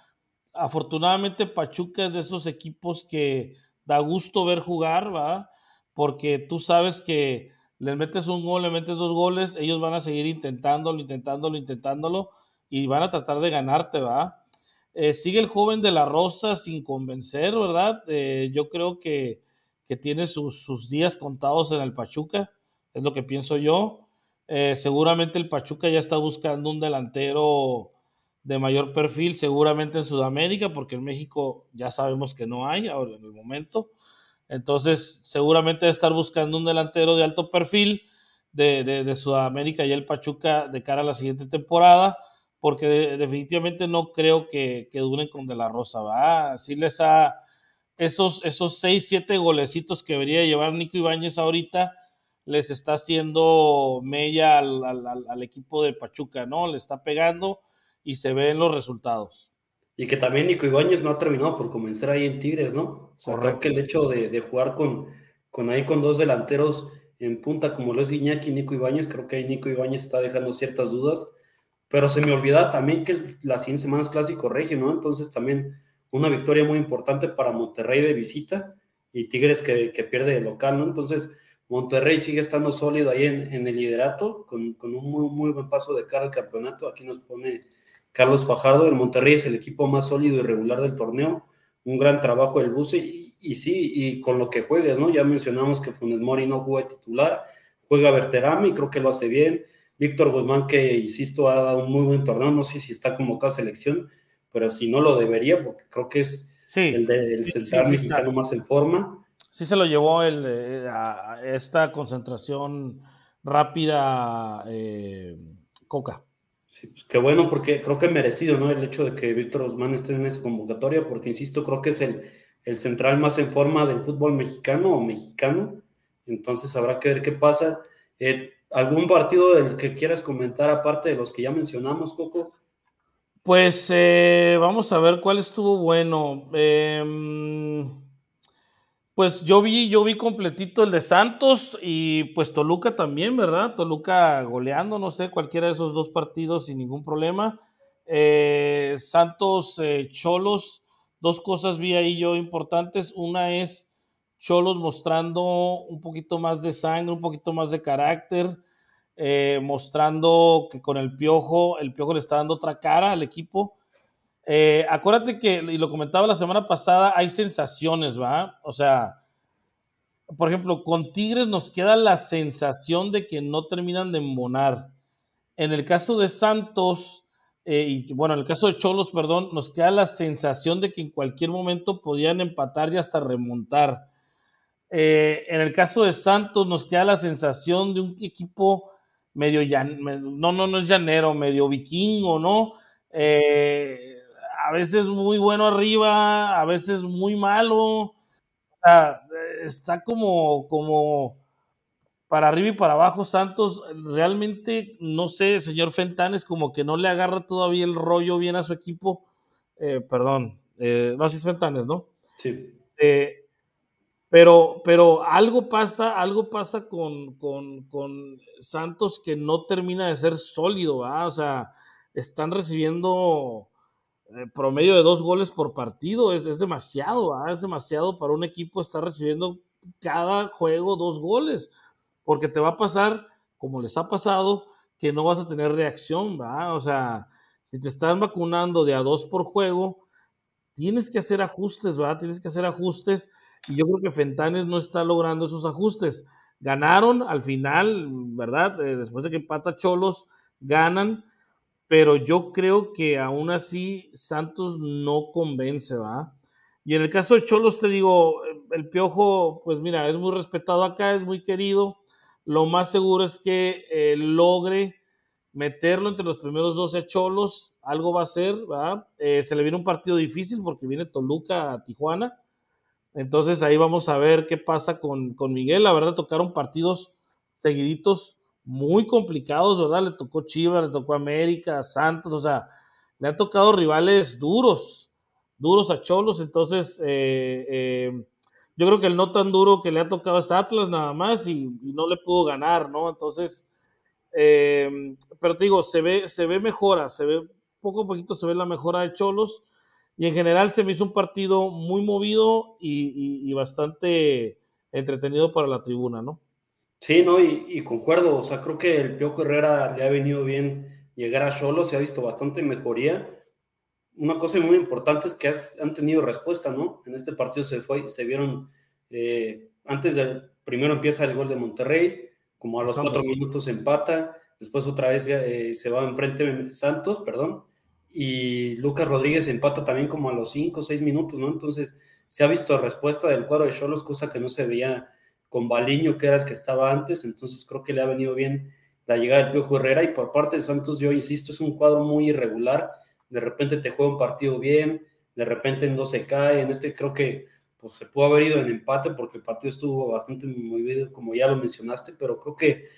Afortunadamente Pachuca es de esos equipos que da gusto ver jugar, ¿va? Porque tú sabes que les metes un gol, le metes dos goles, ellos van a seguir intentándolo, intentándolo, intentándolo y van a tratar de ganarte, ¿va? Eh, sigue el joven de la Rosa sin convencer, ¿verdad? Eh, yo creo que, que tiene sus, días contados en el Pachuca, es lo que pienso yo. Eh, seguramente el Pachuca ya está buscando un delantero de mayor perfil, seguramente en Sudamérica, porque en México ya sabemos que no hay ahora en el momento. Entonces, seguramente debe estar buscando un delantero de alto perfil de, de, Sudamérica y el Pachuca de cara a la siguiente temporada, porque definitivamente no creo que, que, duren con De La Rosa, ¿va? Así les ha. Esos, esos seis, siete golecitos que debería llevar Nico Ibáñez ahorita, les está haciendo mella al, al, al equipo de Pachuca, ¿no? Le está pegando y se ven los resultados. Y que también Nico Ibáñez no ha terminado por convencer ahí en Tigres, ¿no? O sea, creo que el hecho de, de, jugar con, con ahí con dos delanteros en punta como lo es Iñaki y Nico Ibáñez, creo que ahí Nico Ibáñez está dejando ciertas dudas, pero se me olvida también que la siguiente semana es Clásico Regio, ¿no? Entonces también una victoria muy importante para Monterrey de visita y Tigres que, que pierde de local, ¿no? Entonces Monterrey sigue estando sólido ahí en, en el liderato, con, con, un muy, muy buen paso de cara al campeonato. Aquí nos pone Carlos Fajardo, el Monterrey es el equipo más sólido y regular del torneo, un gran trabajo del Buce y, sí, y con lo que juegues, ¿no? Ya mencionamos que Funes Mori no juega titular, juega Berterame y creo que lo hace bien. Víctor Guzmán, que insisto, ha dado un muy buen torneo, no sé si está convocado a selección, pero si no lo debería, porque creo que es el, del central mexicano más en forma. Sí se lo llevó el, eh, a esta concentración rápida eh, Coca. Sí, pues qué bueno, porque creo que merecido, ¿no? El hecho de que Víctor Osman esté en esa convocatoria, porque insisto, creo que es el, el central más en forma del fútbol mexicano o mexicano. Entonces habrá que ver qué pasa. Eh, ¿Algún partido del que quieras comentar aparte de los que ya mencionamos, Coco? Pues eh, vamos a ver cuál estuvo bueno. Eh, pues yo vi, yo vi completito el de Santos y pues Toluca también, ¿verdad? Toluca goleando, no sé, cualquiera de esos dos partidos sin ningún problema. Eh, Santos eh, Cholos, dos cosas vi ahí yo importantes. Una es Cholos mostrando un poquito más de sangre, un poquito más de carácter, eh, mostrando que con el piojo, el piojo le está dando otra cara al equipo. Eh, acuérdate que, y lo comentaba la semana pasada, hay sensaciones, ¿va? O sea, por ejemplo, con Tigres nos queda la sensación de que no terminan de embonar. En el caso de Santos, eh, y bueno, en el caso de Cholos, perdón, nos queda la sensación de que en cualquier momento podían empatar y hasta remontar. Eh, en el caso de Santos, nos queda la sensación de un equipo medio, no, no, no es llanero, medio vikingo, ¿no? Eh, a veces muy bueno arriba, a veces muy malo. está como, como para arriba y para abajo Santos. Realmente, no sé, señor Fentanes, como que no le agarra todavía el rollo bien a su equipo. Eh, perdón, eh, no, es Fentanes, ¿no? Sí. Eh, pero, pero algo pasa, algo pasa con, con, con, Santos que no termina de ser sólido, ¿verdad? O sea, están recibiendo promedio de dos goles por partido es, es demasiado, ¿ah? es demasiado para un equipo estar recibiendo cada juego dos goles, porque te va a pasar, como les ha pasado, que no vas a tener reacción, ¿va? O sea, si te están vacunando de a dos por juego, tienes que hacer ajustes, ¿va? Tienes que hacer ajustes y yo creo que Fentanes no está logrando esos ajustes. Ganaron al final, ¿verdad? Eh, después de que empata Cholos, ganan pero yo creo que aún así Santos no convence, ¿va? Y en el caso de Cholos, te digo, el Piojo, pues mira, es muy respetado acá, es muy querido. Lo más seguro es que eh, logre meterlo entre los primeros 12 Cholos. Algo va a ser, ¿verdad? Eh, se le viene un partido difícil porque viene Toluca a Tijuana. Entonces ahí vamos a ver qué pasa con, con Miguel. La verdad, tocaron partidos seguiditos muy complicados, ¿verdad? Le tocó Chivas, le tocó América, Santos, o sea, le han tocado rivales duros duros a Cholos, entonces eh, eh, yo creo que el no tan duro que le ha tocado es Atlas nada más y, no le pudo ganar, ¿no? Entonces, eh, pero te digo, se ve, se ve mejora, se ve poco a poquito se ve la mejora de Cholos y en general se me hizo un partido muy movido y, bastante entretenido para la tribuna, ¿no? Sí, no, y, y, concuerdo, o sea, creo que el Piojo Herrera le ha venido bien llegar a Cholos, se ha visto bastante mejoría una cosa muy importante es que han tenido respuesta, ¿no? En este partido se fue, se vieron, eh, antes del primero empieza el gol de Monterrey, como a los cuatro minutos empata, después otra vez eh, se va enfrente Santos, perdón, y Lucas Rodríguez empata también como a los cinco o seis minutos, ¿no? Entonces se ha visto respuesta del cuadro de Cholos, cosa que no se veía con Baliño, que era el que estaba antes, entonces creo que le ha venido bien la llegada del Piojo Herrera y por parte de Santos, yo insisto, es un cuadro muy irregular, de repente te juega un partido bien, de repente no se cae, en este creo que pues se pudo haber ido en empate porque el partido estuvo bastante movido, como ya lo mencionaste, pero creo que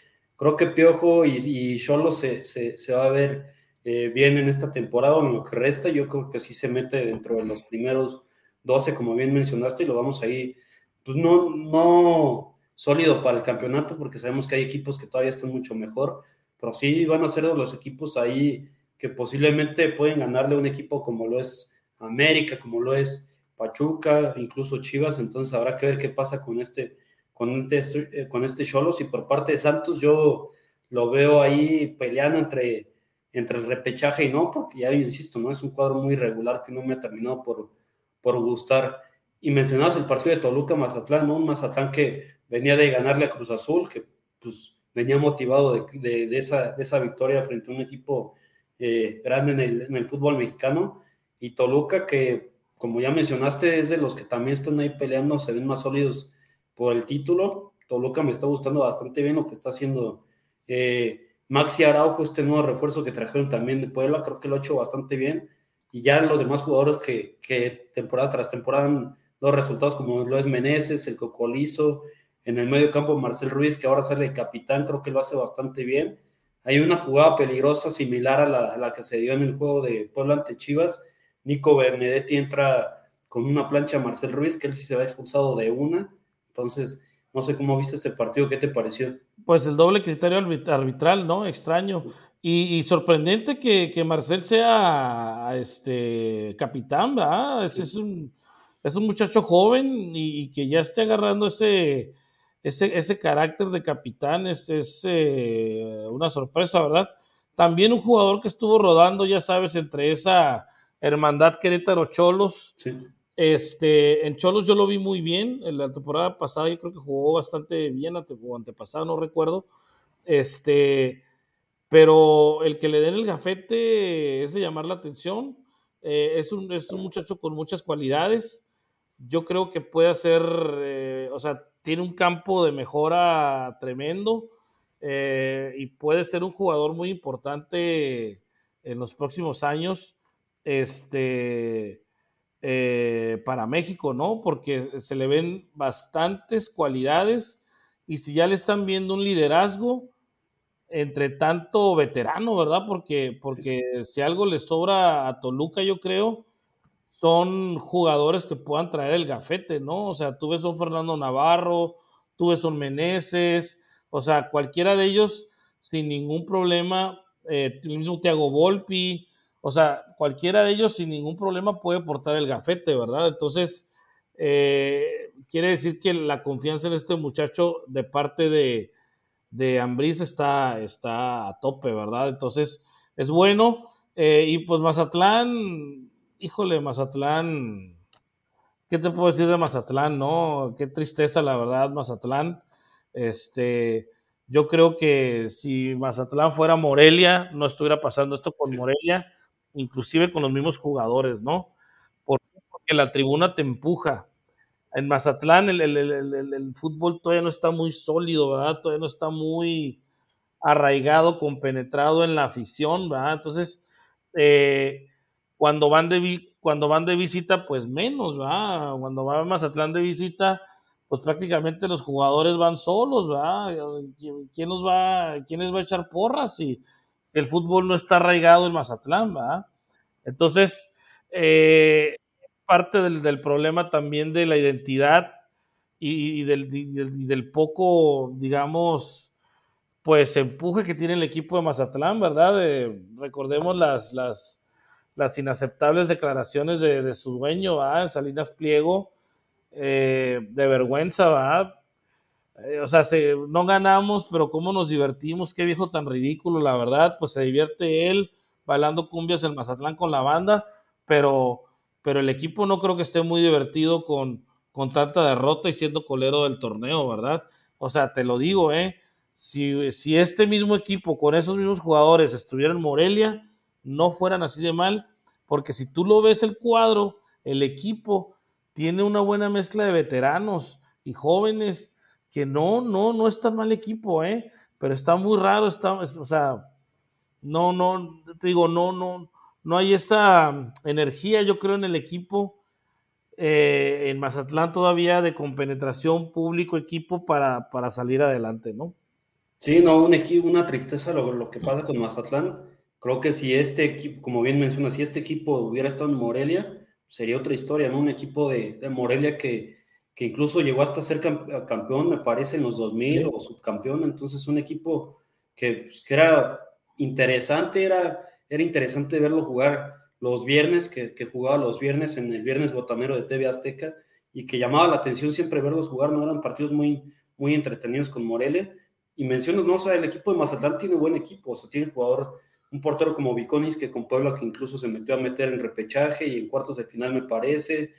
creo que Piojo y, Cholo se, se, va a ver eh, bien en esta temporada, en lo que resta, yo creo que sí se mete dentro de los primeros 12, como bien mencionaste, y lo vamos ahí, pues no, no sólido para el campeonato, porque sabemos que hay equipos que todavía están mucho mejor, pero sí van a ser los equipos ahí que posiblemente pueden ganarle un equipo como lo es América, como lo es Pachuca, incluso Chivas, entonces habrá que ver qué pasa con este con este, eh, con este Cholos. Y por parte de Santos yo lo veo ahí peleando entre, entre el repechaje y no, porque ya insisto, no es un cuadro muy regular que no me ha terminado por, por gustar. Y mencionabas el partido de Toluca-Mazatlán, ¿no? Un Mazatlán que venía de ganarle a Cruz Azul, que pues venía motivado de, de, esa, de esa victoria frente a un equipo eh, grande en el, en el, fútbol mexicano. Y Toluca, que como ya mencionaste, es de los que también están ahí peleando, se ven más sólidos por el título. Toluca me está gustando bastante bien lo que está haciendo eh, Maxi Araujo, este nuevo refuerzo que trajeron también de Puebla, creo que lo ha hecho bastante bien. Y ya los demás jugadores que, que temporada tras temporada han dado resultados como lo es Meneses, el Cocolizo, en el medio campo Marcel Ruiz, que ahora sale capitán, creo que lo hace bastante bien. Hay una jugada peligrosa similar a la, que se dio en el juego de Puebla ante Chivas. Nico Bernedetti entra con una plancha a Marcel Ruiz, que él sí se va expulsado de una. Entonces, no sé cómo viste este partido, ¿qué te pareció? Pues el doble criterio arbitral, ¿no? Extraño. Y, sorprendente que, Marcel sea este capitán, ¿verdad? Es, un, es un muchacho joven y que ya esté agarrando ese, ese, ese carácter de capitán es, es eh, una sorpresa, ¿verdad? También un jugador que estuvo rodando, ya sabes, entre esa hermandad Querétaro Cholos. Este, en Cholos yo lo vi muy bien. En la temporada pasada yo creo que jugó bastante bien, o antepasada, no recuerdo. Este, pero el que le den el gafete es de llamar la atención. Eh, es, un, es, un, muchacho con muchas cualidades. Yo creo que puede hacer, eh, o sea, tiene un campo de mejora tremendo eh, y puede ser un jugador muy importante en los próximos años este, eh, para México, ¿no? Porque se le ven bastantes cualidades y si ya le están viendo un liderazgo entre tanto veterano, ¿verdad? Porque, porque si algo le sobra a Toluca, yo creo, son jugadores que puedan traer el gafete, ¿no? O sea, tú ves un Fernando Navarro, tú ves un Meneses, o sea, cualquiera de ellos sin ningún problema, eh, mismo Thiago Volpi, o sea, cualquiera de ellos sin ningún problema puede portar el gafete, ¿verdad? Entonces, eh, quiere decir que la confianza en este muchacho de parte de, de Ambriz está, está a tope, ¿verdad? Entonces, es bueno. Eh, y pues Mazatlán, híjole, Mazatlán, ¿qué te puedo decir de Mazatlán? No, qué tristeza, la verdad, Mazatlán. Este, Yo creo que si Mazatlán fuera Morelia, no estuviera pasando esto con Morelia, inclusive con los mismos jugadores, ¿no? Porque la tribuna te empuja. En Mazatlán el, el, fútbol todavía no está muy sólido, ¿verdad? Todavía no está muy arraigado, compenetrado en la afición, ¿verdad? Entonces, eh, cuando, van de, cuando van de visita, pues menos, ¿verdad? Cuando va a Mazatlán de visita, pues prácticamente los jugadores van solos, ¿verdad? ¿Quién, nos va, quién les va a echar porras si, el fútbol no está arraigado en Mazatlán, ¿verdad? Entonces, eh, parte del, problema también de la identidad y, del, del, poco, digamos, pues empuje que tiene el equipo de Mazatlán, ¿verdad? recordemos las, las, las, inaceptables declaraciones de, su dueño, ¿verdad? Salinas Pliego, eh, de vergüenza, ¿verdad? Eh, o sea, no ganamos, pero cómo nos divertimos, qué viejo tan ridículo, la verdad, pues se divierte él bailando cumbias en Mazatlán con la banda, pero, pero el equipo no creo que esté muy divertido con, con tanta derrota y siendo colero del torneo, ¿verdad? O sea, te lo digo, ¿eh? Si, si este mismo equipo con esos mismos jugadores estuviera en Morelia, no fueran así de mal, porque si tú lo ves el cuadro, el equipo tiene una buena mezcla de veteranos y jóvenes que no, no, no es tan mal equipo, ¿eh? Pero está muy raro, está, o sea, no, no, te digo, no, no, no hay esa energía, yo creo, en el equipo, eh, en Mazatlán todavía de compenetración público-equipo para, para, salir adelante, ¿no? Sí, no, un equipo, una tristeza lo, lo, que pasa con Mazatlán. Creo que si este equipo, como bien menciona, si este equipo hubiera estado en Morelia, sería otra historia, ¿no? Un equipo de, de Morelia que, que, incluso llegó hasta ser campeón, me parece, en los 2000 o subcampeón. Entonces, un equipo que, pues, que era interesante, era, era interesante verlo jugar los viernes, que, que, jugaba los viernes en el Viernes Botanero de TV Azteca y que llamaba la atención siempre verlos jugar, no eran partidos muy, muy entretenidos con Morelia. Y mencionas, no, o sea, el equipo de Mazatlán tiene buen equipo, o sea, tiene jugador un portero como Viconis, que con Puebla que incluso se metió a meter en repechaje y en cuartos de final me parece,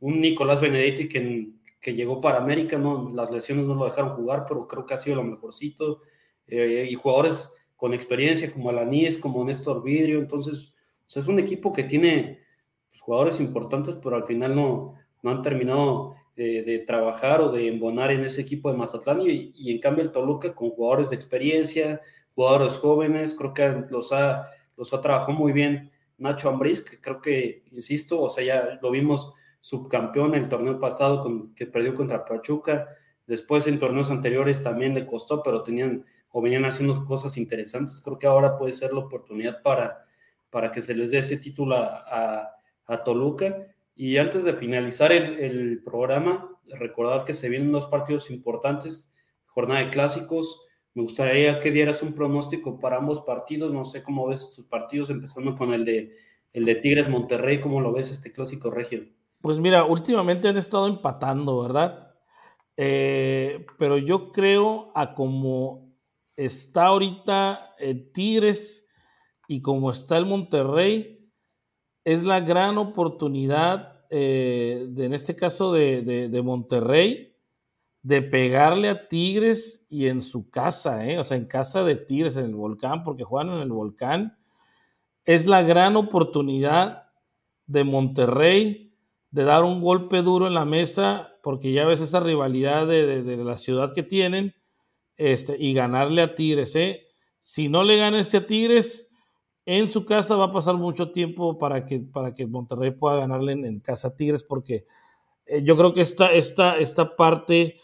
un Nicolás Benedetti que, que llegó para América, no, las lesiones no lo dejaron jugar, pero creo que ha sido lo mejorcito, eh, y jugadores con experiencia como Alaníes, como Néstor Vidrio, entonces es un equipo que tiene pues, jugadores importantes, pero al final no, no han terminado de, trabajar o de embonar en ese equipo de Mazatlán y, y en cambio el Toluca con jugadores de experiencia, jugadores jóvenes, creo que los ha, los ha trabajado muy bien Nacho Ambriz, que creo que, insisto, o sea, ya lo vimos subcampeón el torneo pasado con, que perdió contra Pachuca, después en torneos anteriores también le costó, pero tenían o venían haciendo cosas interesantes, creo que ahora puede ser la oportunidad para, para que se les dé ese título a, a, Toluca. Y antes de finalizar el, el programa, recordar que se vienen dos partidos importantes, jornada de clásicos, me gustaría que dieras un pronóstico para ambos partidos. No sé cómo ves tus partidos, empezando con el de, el de Tigres Monterrey. ¿Cómo lo ves este clásico regio? Pues mira, últimamente han estado empatando, ¿verdad? Eh, pero yo creo a como está ahorita el Tigres y como está el Monterrey, es la gran oportunidad, eh, de, en este caso de, de Monterrey, de pegarle a Tigres y en su casa, ¿eh? o sea, en casa de Tigres, en el volcán, porque juegan en el volcán. Es la gran oportunidad de Monterrey de dar un golpe duro en la mesa, porque ya ves esa rivalidad de, la ciudad que tienen, este, y ganarle a Tigres. ¿eh? Si no le gana este a Tigres, en su casa va a pasar mucho tiempo para que, para que Monterrey pueda ganarle en, casa Tigres, porque eh, yo creo que esta, esta, esta parte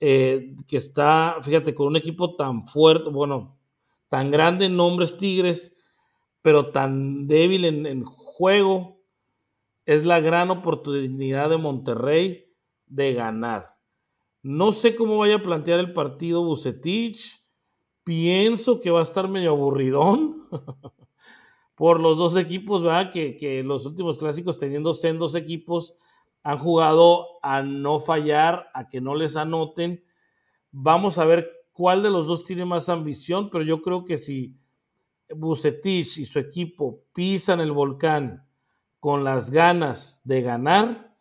eh, que está, fíjate, con un equipo tan fuerte, bueno, tan grande en nombres Tigres, pero tan débil en, juego, es la gran oportunidad de Monterrey de ganar. No sé cómo vaya a plantear el partido Bucetich. Pienso que va a estar medio aburridón por los dos equipos, ¿verdad? Que, que los últimos clásicos teniendo sendos equipos han jugado a no fallar, a que no les anoten. Vamos a ver cuál de los dos tiene más ambición, pero yo creo que si Bucetich y su equipo pisan el volcán con las ganas de ganar,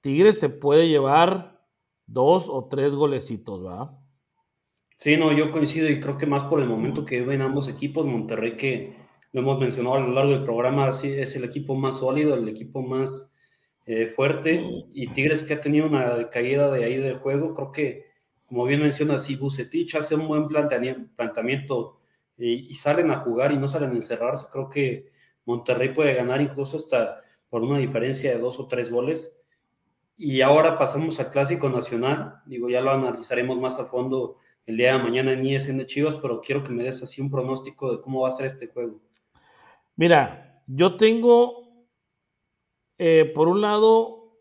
Tigres se puede llevar dos o tres golecitos, ¿va? Sí, no, yo coincido y creo que más por el momento que ven ambos equipos, Monterrey que lo hemos mencionado a lo largo del programa, sí, es el equipo más sólido, el equipo más eh, fuerte y Tigres que ha tenido una caída de ahí de juego, creo que como bien menciona, si Bucetich hace un buen planteamiento y, y, salen a jugar y no salen a encerrarse, creo que Monterrey puede ganar incluso hasta por una diferencia de dos o tres goles. Y ahora pasamos al Clásico Nacional, digo, ya lo analizaremos más a fondo el día de mañana en ISN de Chivas, pero quiero que me des así un pronóstico de cómo va a ser este juego. Mira, yo tengo, eh, por un lado,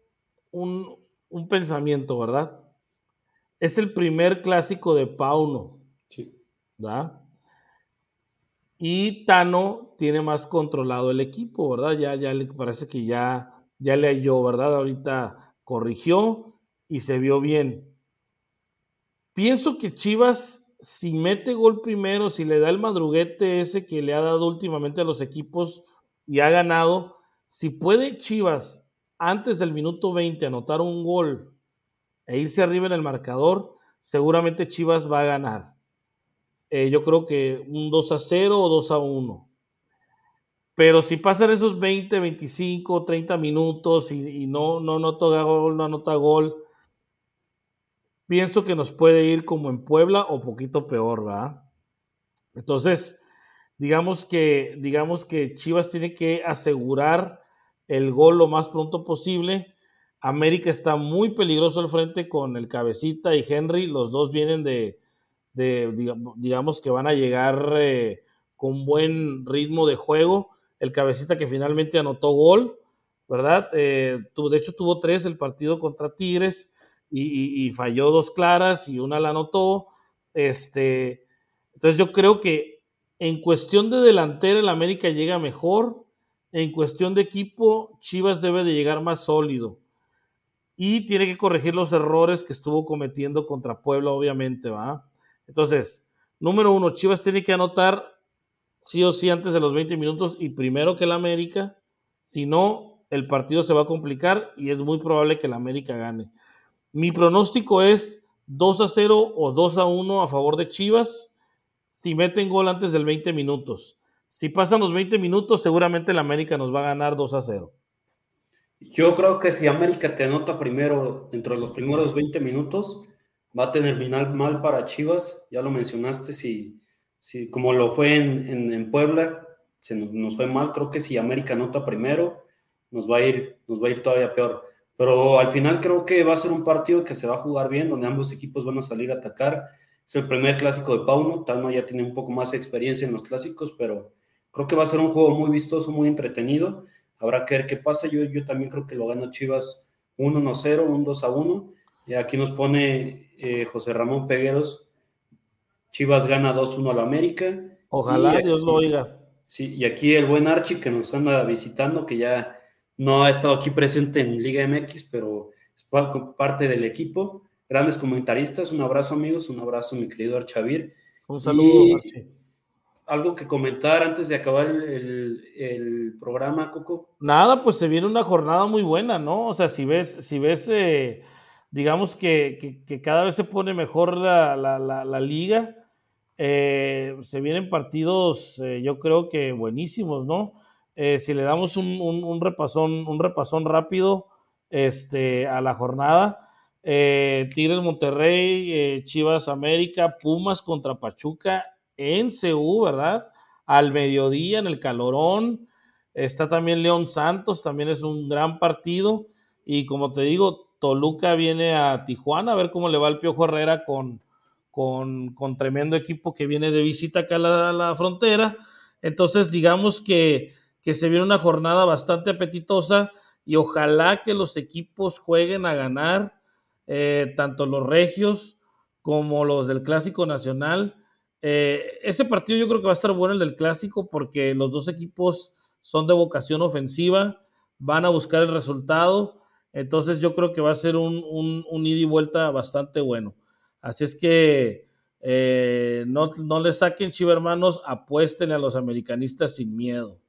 un, un, pensamiento, ¿verdad? Es el primer clásico de Pauno. Sí. ¿verdad? Y Tano tiene más controlado el equipo, ¿verdad? Ya, ya le parece que ya, ya le halló, ¿verdad? Ahorita corrigió y se vio bien. Pienso que Chivas, si mete gol primero, si le da el madruguete ese que le ha dado últimamente a los equipos y ha ganado, si puede Chivas antes del minuto 20 anotar un gol e irse arriba en el marcador, seguramente Chivas va a ganar. Eh, yo creo que un 2 a 0 o 2 a 1. Pero si pasan esos 20, 25, 30 minutos y, y no, no anota gol, no anota gol, pienso que nos puede ir como en Puebla o poquito peor, ¿verdad? Entonces, digamos que, digamos que Chivas tiene que asegurar el gol lo más pronto posible. América está muy peligroso al frente con el Cabecita y Henry. Los dos vienen de, digamos que van a llegar eh, con buen ritmo de juego. El Cabecita que finalmente anotó gol, ¿verdad? Eh, de hecho tuvo tres el partido contra Tigres y, falló dos claras y una la anotó. Este, entonces yo creo que en cuestión de delantera el América llega mejor, en cuestión de equipo Chivas debe de llegar más sólido y tiene que corregir los errores que estuvo cometiendo contra Puebla, obviamente, ¿va? Entonces, número uno, Chivas tiene que anotar sí o sí antes de los 20 minutos y primero que el América, si no, el partido se va a complicar y es muy probable que el América gane. Mi pronóstico es 2 a 0 o 2 a 1 a favor de Chivas si meten gol antes del 20 minutos. Si pasan los 20 minutos, seguramente el América nos va a ganar 2 a 0. Yo creo que si América te anota primero, dentro de los primeros 20 minutos, va a terminar mal para Chivas. Ya lo mencionaste, si, si como lo fue en, en, Puebla, se nos, nos, fue mal. Creo que si América anota primero, nos va a ir, nos va a ir todavía peor. Pero al final creo que va a ser un partido que se va a jugar bien, donde ambos equipos van a salir a atacar. Es el primer clásico de Pauno, Tano ya tiene un poco más de experiencia en los clásicos, pero creo que va a ser un juego muy vistoso, muy entretenido. Habrá que ver qué pasa. Yo, yo también creo que lo gana Chivas 1-0, un 2-1. Y aquí nos pone eh, José Ramón Pegueros. Chivas gana 2-1 al América. Ojalá Dios lo oiga. Sí, y aquí el buen Archie que nos anda visitando, que ya no ha estado aquí presente en Liga MX, pero es parte del equipo. Grandes comentaristas, un abrazo amigos, un abrazo mi querido Archavir. Un saludo, ¿Algo que comentar antes de acabar el, programa, Coco? Nada, pues se viene una jornada muy buena, ¿no? O sea, si ves, si ves eh, digamos que, cada vez se pone mejor la, liga, eh, se vienen partidos, eh, yo creo que buenísimos, ¿no? Si le damos un, repasón, un repasón rápido este, a la jornada, Tigres Monterrey, Chivas América, Pumas contra Pachuca en CU, ¿verdad? Al mediodía, en el calorón. Está también León Santos, también es un gran partido. Y como te digo, Toluca viene a Tijuana a ver cómo le va el Piojo Herrera con, con, tremendo equipo que viene de visita acá a la frontera. Entonces, digamos que que se viene una jornada bastante apetitosa y ojalá que los equipos jueguen a ganar, eh, tanto los regios como los del Clásico Nacional. Eh, ese partido yo creo que va a estar bueno el del Clásico porque los dos equipos son de vocación ofensiva, van a buscar el resultado, entonces yo creo que va a ser un, un, ida y vuelta bastante bueno. Así es que eh, no, no le saquen chiva hermanos, apuesten a los americanistas sin miedo.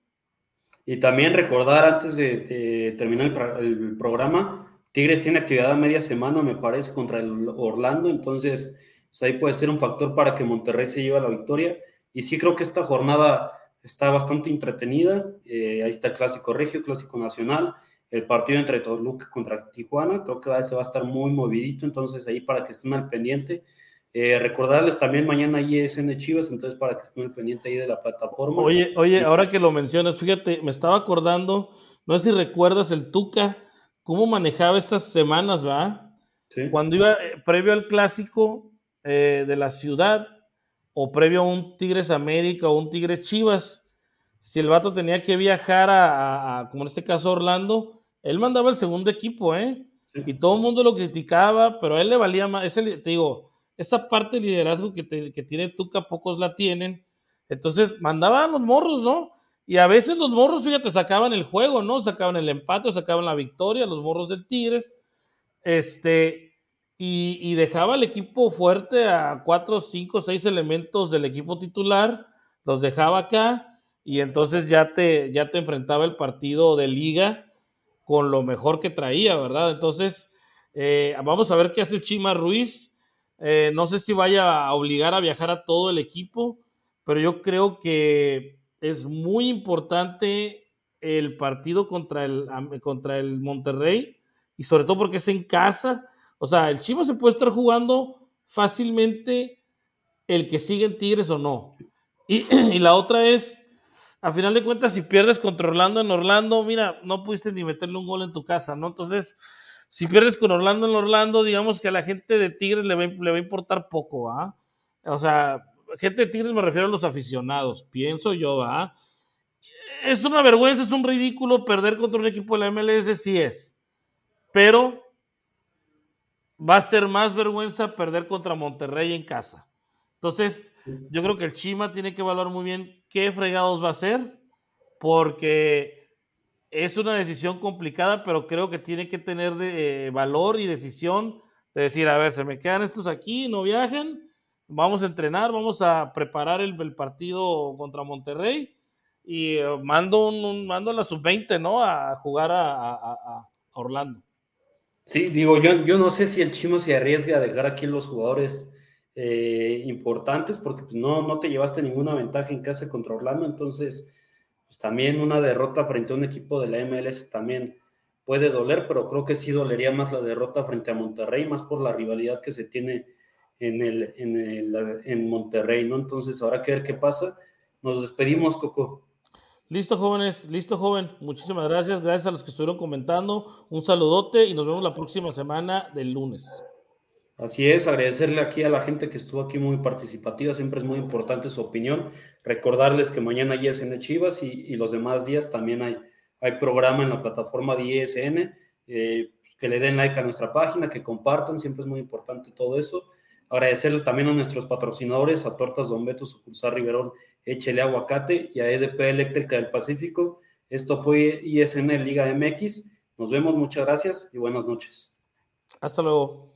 Y también recordar antes de, terminar el, programa, Tigres tiene actividad a media semana, me parece, contra el Orlando, entonces pues ahí puede ser un factor para que Monterrey se lleve la victoria. Y sí creo que esta jornada está bastante entretenida. Eh, ahí está el Clásico Regio, Clásico Nacional, el partido entre Toluca contra Tijuana. Creo que se va a estar muy movidito, entonces ahí para que estén al pendiente. Eh, recordarles también mañana ISN Chivas, entonces para que estén al pendiente ahí de la plataforma. Oye, oye, ahora que lo mencionas, fíjate, me estaba acordando, no sé si recuerdas el Tuca, cómo manejaba estas semanas, ¿va? Sí. Cuando iba eh, previo al clásico de la ciudad, o previo a un Tigres América o un Tigres Chivas, si el vato tenía que viajar a, como en este caso Orlando, él mandaba el segundo equipo, ¿eh? Y todo el mundo lo criticaba, pero a él le valía más, ese, te digo, esa parte de liderazgo que, que tiene Tuca, pocos la tienen. Entonces, mandaban los morros, ¿no? Y a veces los morros, fíjate, sacaban el juego, ¿no? Sacaban el empate o sacaban la victoria, los morros del Tigres. Este, y, dejaba al equipo fuerte a cuatro, cinco, seis elementos del equipo titular, los dejaba acá y entonces ya te, ya te enfrentaba el partido de liga con lo mejor que traía, ¿verdad? Entonces, eh, vamos a ver qué hace Chima Ruiz. Eh, no sé si vaya a obligar a viajar a todo el equipo, pero yo creo que es muy importante el partido contra el, contra el Monterrey y sobre todo porque es en casa o sea, el Chivas se puede estar jugando fácilmente el que sigue en Tigres o no. Y, la otra es, a final de cuentas, si pierdes contra Orlando en Orlando, mira, no pudiste ni meterle un gol en tu casa, ¿no? Entonces, si pierdes con Orlando en Orlando, digamos que a la gente de Tigres le va, le va a importar poco, ¿ah? O sea, gente de Tigres me refiero a los aficionados, pienso yo, ¿ah? Es una vergüenza, es un ridículo perder contra un equipo de la MLS, sí es. Pero va a ser más vergüenza perder contra Monterrey en casa. Entonces, yo creo que el Chima tiene que evaluar muy bien qué fregados va a hacer, porque es una decisión complicada, pero creo que tiene que tener de, eh, valor y decisión de decir, a ver, se me quedan estos aquí, no viajen, vamos a entrenar, vamos a preparar el, partido contra Monterrey y eh, mando, un, mando a la sub-20, ¿no? A jugar a Orlando. Sí, digo, yo, yo no sé si el Chimo se arriesga a dejar aquí los jugadores eh, importantes, porque pues, no, no te llevaste ninguna ventaja en casa contra Orlando, entonces pues también una derrota frente a un equipo de la MLS también puede doler, pero creo que sí dolería más la derrota frente a Monterrey, más por la rivalidad que se tiene en, el, en, el, en Monterrey, ¿no? Entonces, ahora que ver qué pasa. Nos despedimos, Coco. Listo, jóvenes, listo, joven. Muchísimas gracias. Gracias a los que estuvieron comentando. Un saludote y nos vemos la próxima semana del lunes. Así es, agradecerle aquí a la gente que estuvo aquí muy participativa. Siempre es muy importante su opinión. Recordarles que mañana ISN Chivas y, los demás días también hay, hay programa en la plataforma de ISN. Eh, pues, que le den like a nuestra página, que compartan. Siempre es muy importante todo eso. Agradecerle también a nuestros patrocinadores, a Tortas Don Beto, Sucursal Riverón, Échele Aguacate y a EDP Eléctrica del Pacífico. Esto fue ISN Liga MX. Nos vemos, muchas gracias y buenas noches. Hasta luego.